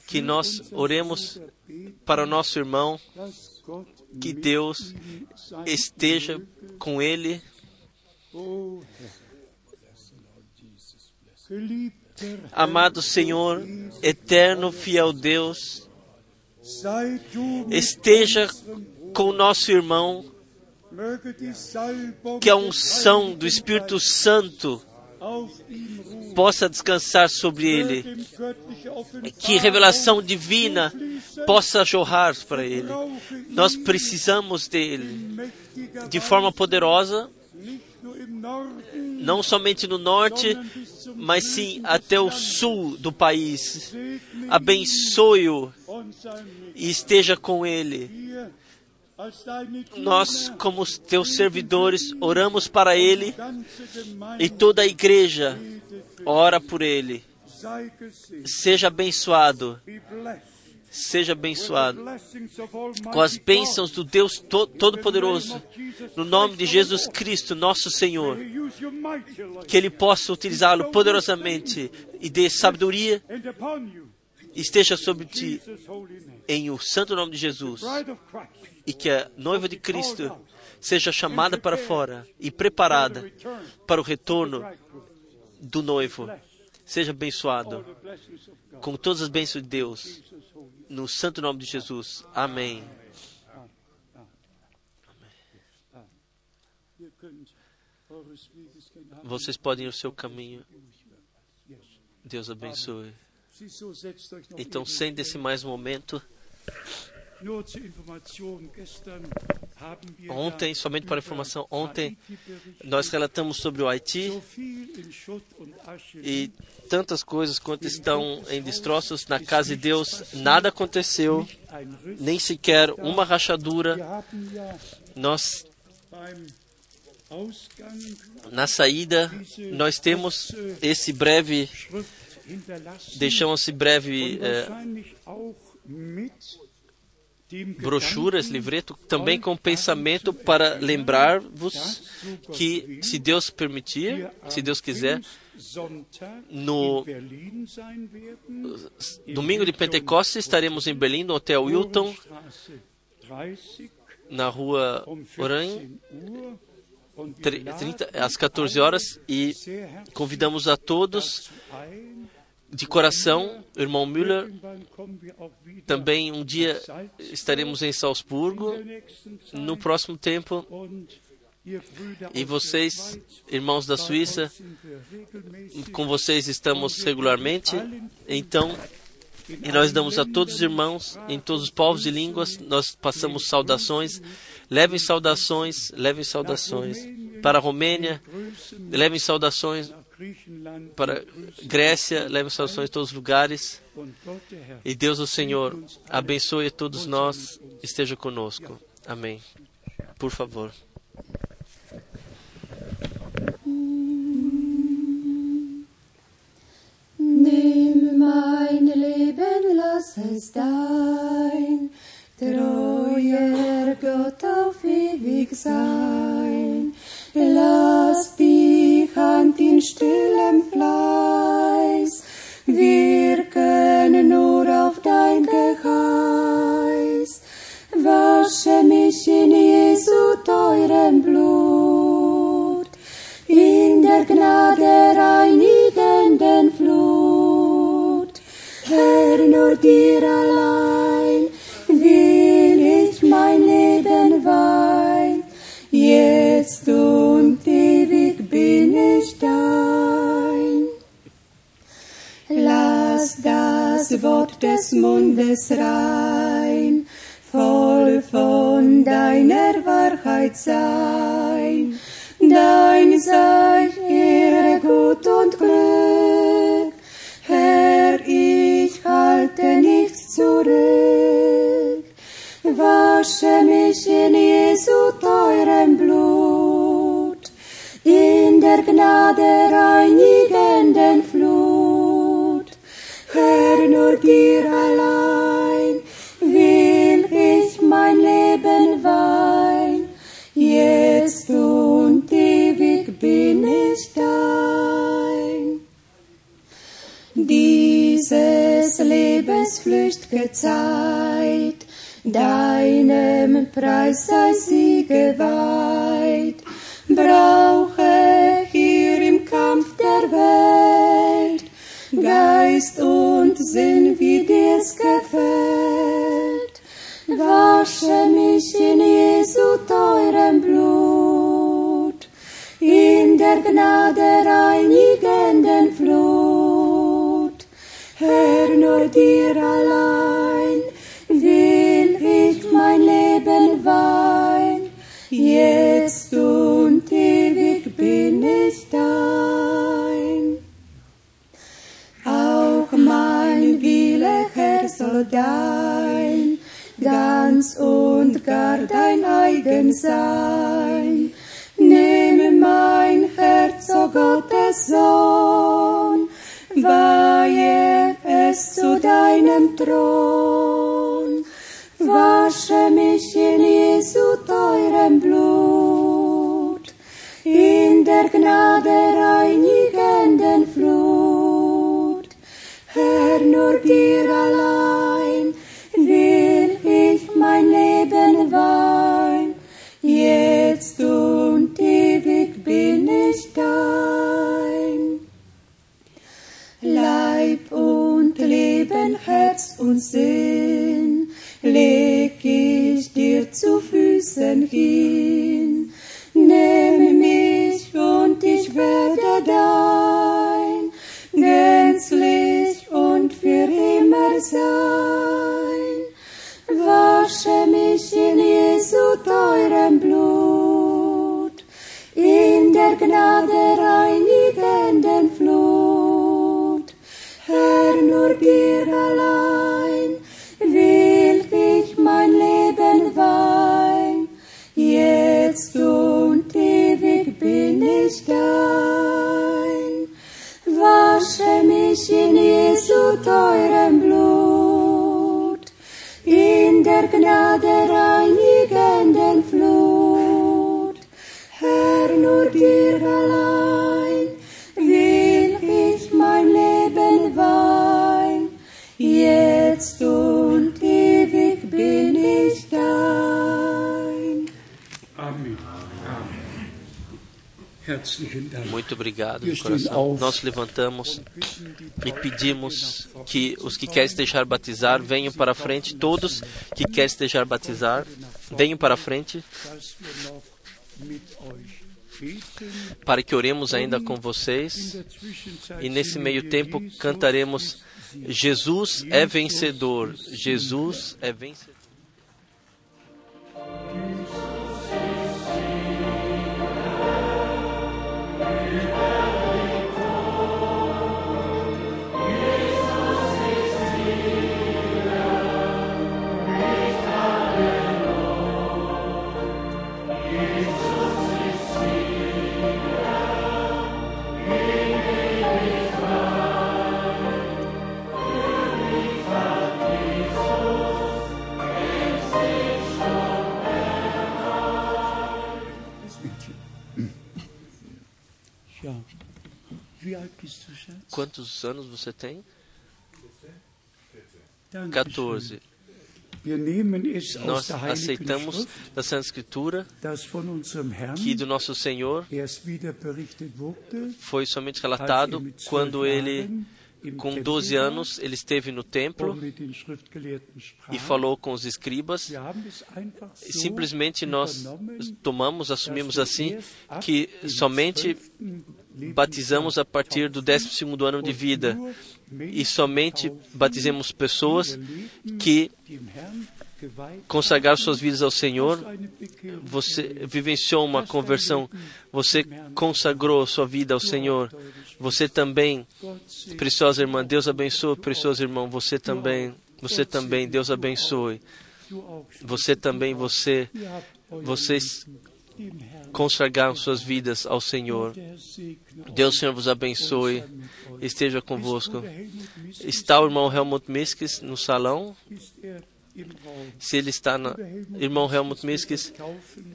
Que nós oremos para o nosso irmão, que Deus esteja com ele. Amado Senhor, eterno, fiel Deus, esteja com o nosso irmão, que a unção do Espírito Santo possa descansar sobre ele, que revelação divina possa jorrar para ele. Nós precisamos dele de forma poderosa, não somente no norte, mas sim até o sul do país. Abençoe-o e esteja com ele. Nós, como teus servidores, oramos para ele e toda a igreja ora por ele. Seja abençoado. Seja abençoado com as bênçãos do Deus Todo-Poderoso, no nome de Jesus Cristo, nosso Senhor. Que Ele possa utilizá-lo poderosamente e dê sabedoria esteja sobre ti em o santo nome de Jesus e que a noiva de Cristo seja chamada para fora e preparada para o retorno do noivo. Seja abençoado com todas as bênçãos de Deus, no santo nome de Jesus. Amém. Vocês podem ir o seu caminho. Deus abençoe. Então, sem desse mais momento. Ontem, somente para informação, ontem nós relatamos sobre o Haiti e tantas coisas quanto estão em destroços na casa de Deus, nada aconteceu, nem sequer uma rachadura. Nós, na saída, nós temos esse breve, deixamos esse breve. Eh, brochuras, livreto, também com pensamento para lembrar-vos que, se Deus permitir, se Deus quiser, no domingo de Pentecostes estaremos em Berlim, no Hotel Wilton, na rua Oranha, 30, às 14 horas, e convidamos a todos de coração, irmão Müller. Também um dia estaremos em Salzburgo, no próximo tempo. E vocês, irmãos da Suíça, com vocês estamos regularmente. Então, e nós damos a todos os irmãos, em todos os povos e línguas, nós passamos saudações. Levem saudações, levem saudações para a Romênia, levem saudações para Grécia, leve salvações em todos os lugares. E Deus, o Senhor, abençoe a todos nós, esteja conosco. Amém. Por favor. Nimm mein Leben, lass es dein treuer Gott auf ewig sein. Wasche mich in Jesu teurem Blut, in der Gnade reinigenden Flut. Herr, nur dir allein will ich mein Leben weihen, jetzt und ewig bin ich dein. Wasche mich in Jesu teurem ಆದರಾ Muito obrigado, de stehen coração. Nós levantamos e pedimos que os que querem se deixar batizar venham para a frente. Todos que querem se deixar batizar, venham para a frente para que oremos ainda com vocês. E nesse meio tempo cantaremos. Jesus é vencedor. Jesus é vencedor. Quantos anos você tem? Dankeschön. 14. Wir nehmen es aus Nós aceitamos da Santa Escritura que do nosso Senhor wurde, foi somente er relatado zwölf quando ele, com Tempel 12 war anos, ele esteve no templo e falou com os escribas. Simplesmente nós tomamos, assumimos assim que somente 12. Batizamos a partir do 12 ano de vida e somente batizemos pessoas que consagraram suas vidas ao Senhor. Você vivenciou uma conversão, você consagrou sua vida ao Senhor. Você também, preciosa irmã, Deus abençoe, precioso irmão, você também, você também, Deus abençoe. Você também, você, vocês consagraram suas vidas ao Senhor. Deus, Senhor, vos abençoe, esteja convosco. Está o irmão Helmut Miskis no salão? Se ele está na... Irmão Helmut Miskis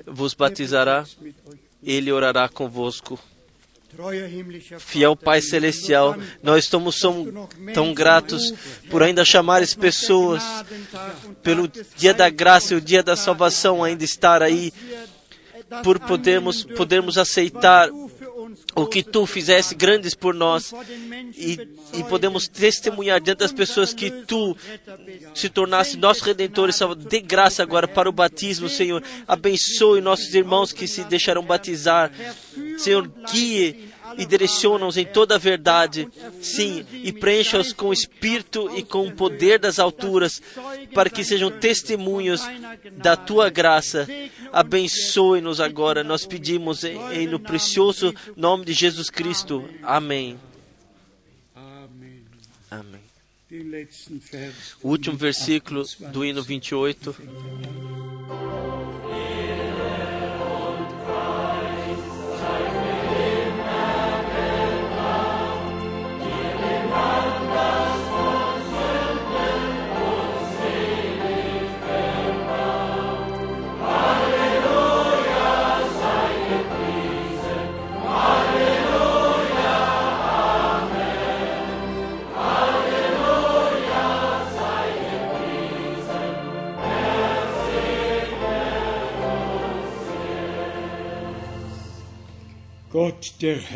vos batizará, ele orará convosco. Fiel Pai Celestial, nós estamos tão, tão gratos por ainda chamares pessoas pelo dia da graça e o dia da salvação ainda estar aí, por podermos, podermos aceitar o que tu fizeste grandes por nós e, e podemos testemunhar diante das pessoas que tu se tornasse nosso redentor e salvador. Dê graça agora para o batismo, Senhor. Abençoe nossos irmãos que se deixarão batizar. Senhor, guie e direciona-os em toda a verdade, sim, e preencha-os com o espírito e com o poder das alturas, para que sejam testemunhos da tua graça. Abençoe-nos agora, nós pedimos em, em no precioso nome de Jesus Cristo. Amém. Amém. O último versículo do hino 28.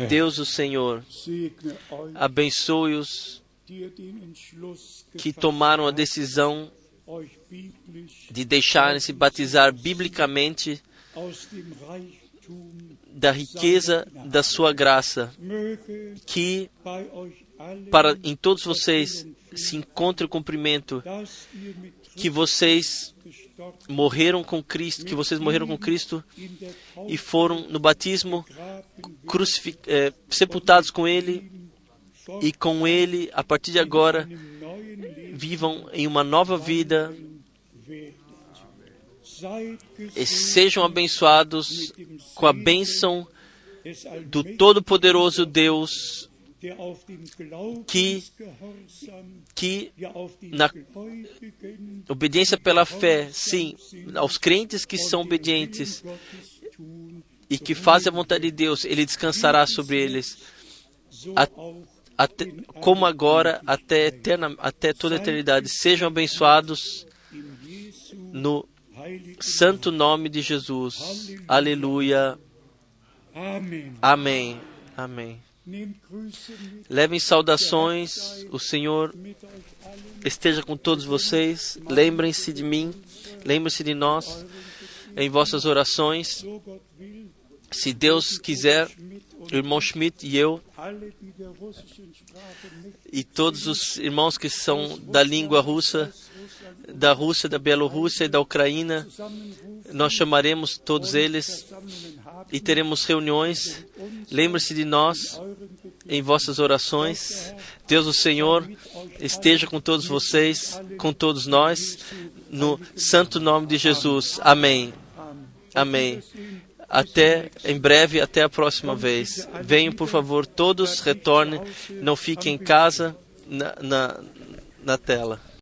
Deus, o Senhor, abençoe-os que tomaram a decisão de deixarem-se batizar biblicamente da riqueza da sua graça, que para em todos vocês se encontre o cumprimento que vocês morreram com Cristo, que vocês morreram com Cristo e foram no batismo eh, sepultados com Ele e com Ele, a partir de agora, vivam em uma nova vida e sejam abençoados com a bênção do Todo-Poderoso Deus que- que na obediência pela fé, sim, aos crentes que são obedientes e que fazem a vontade de Deus, Ele descansará sobre eles, até, como agora, até, eterna, até toda a eternidade. Sejam abençoados no santo nome de Jesus. Aleluia. Amen. Amém. Amém. Levem saudações. O Senhor esteja com todos vocês. Lembrem-se de mim. Lembrem-se de nós em vossas orações. Se Deus quiser, o irmão Schmidt e eu e todos os irmãos que são da língua russa, da Rússia, da Bielorrússia e da Ucrânia, nós chamaremos todos eles e teremos reuniões. Lembre-se de nós em vossas orações. Deus, o Senhor, esteja com todos vocês, com todos nós, no santo nome de Jesus. Amém. Amém. Até em breve, até a próxima vez. Venham, por favor, todos, retornem, não fiquem em casa, na, na, na tela.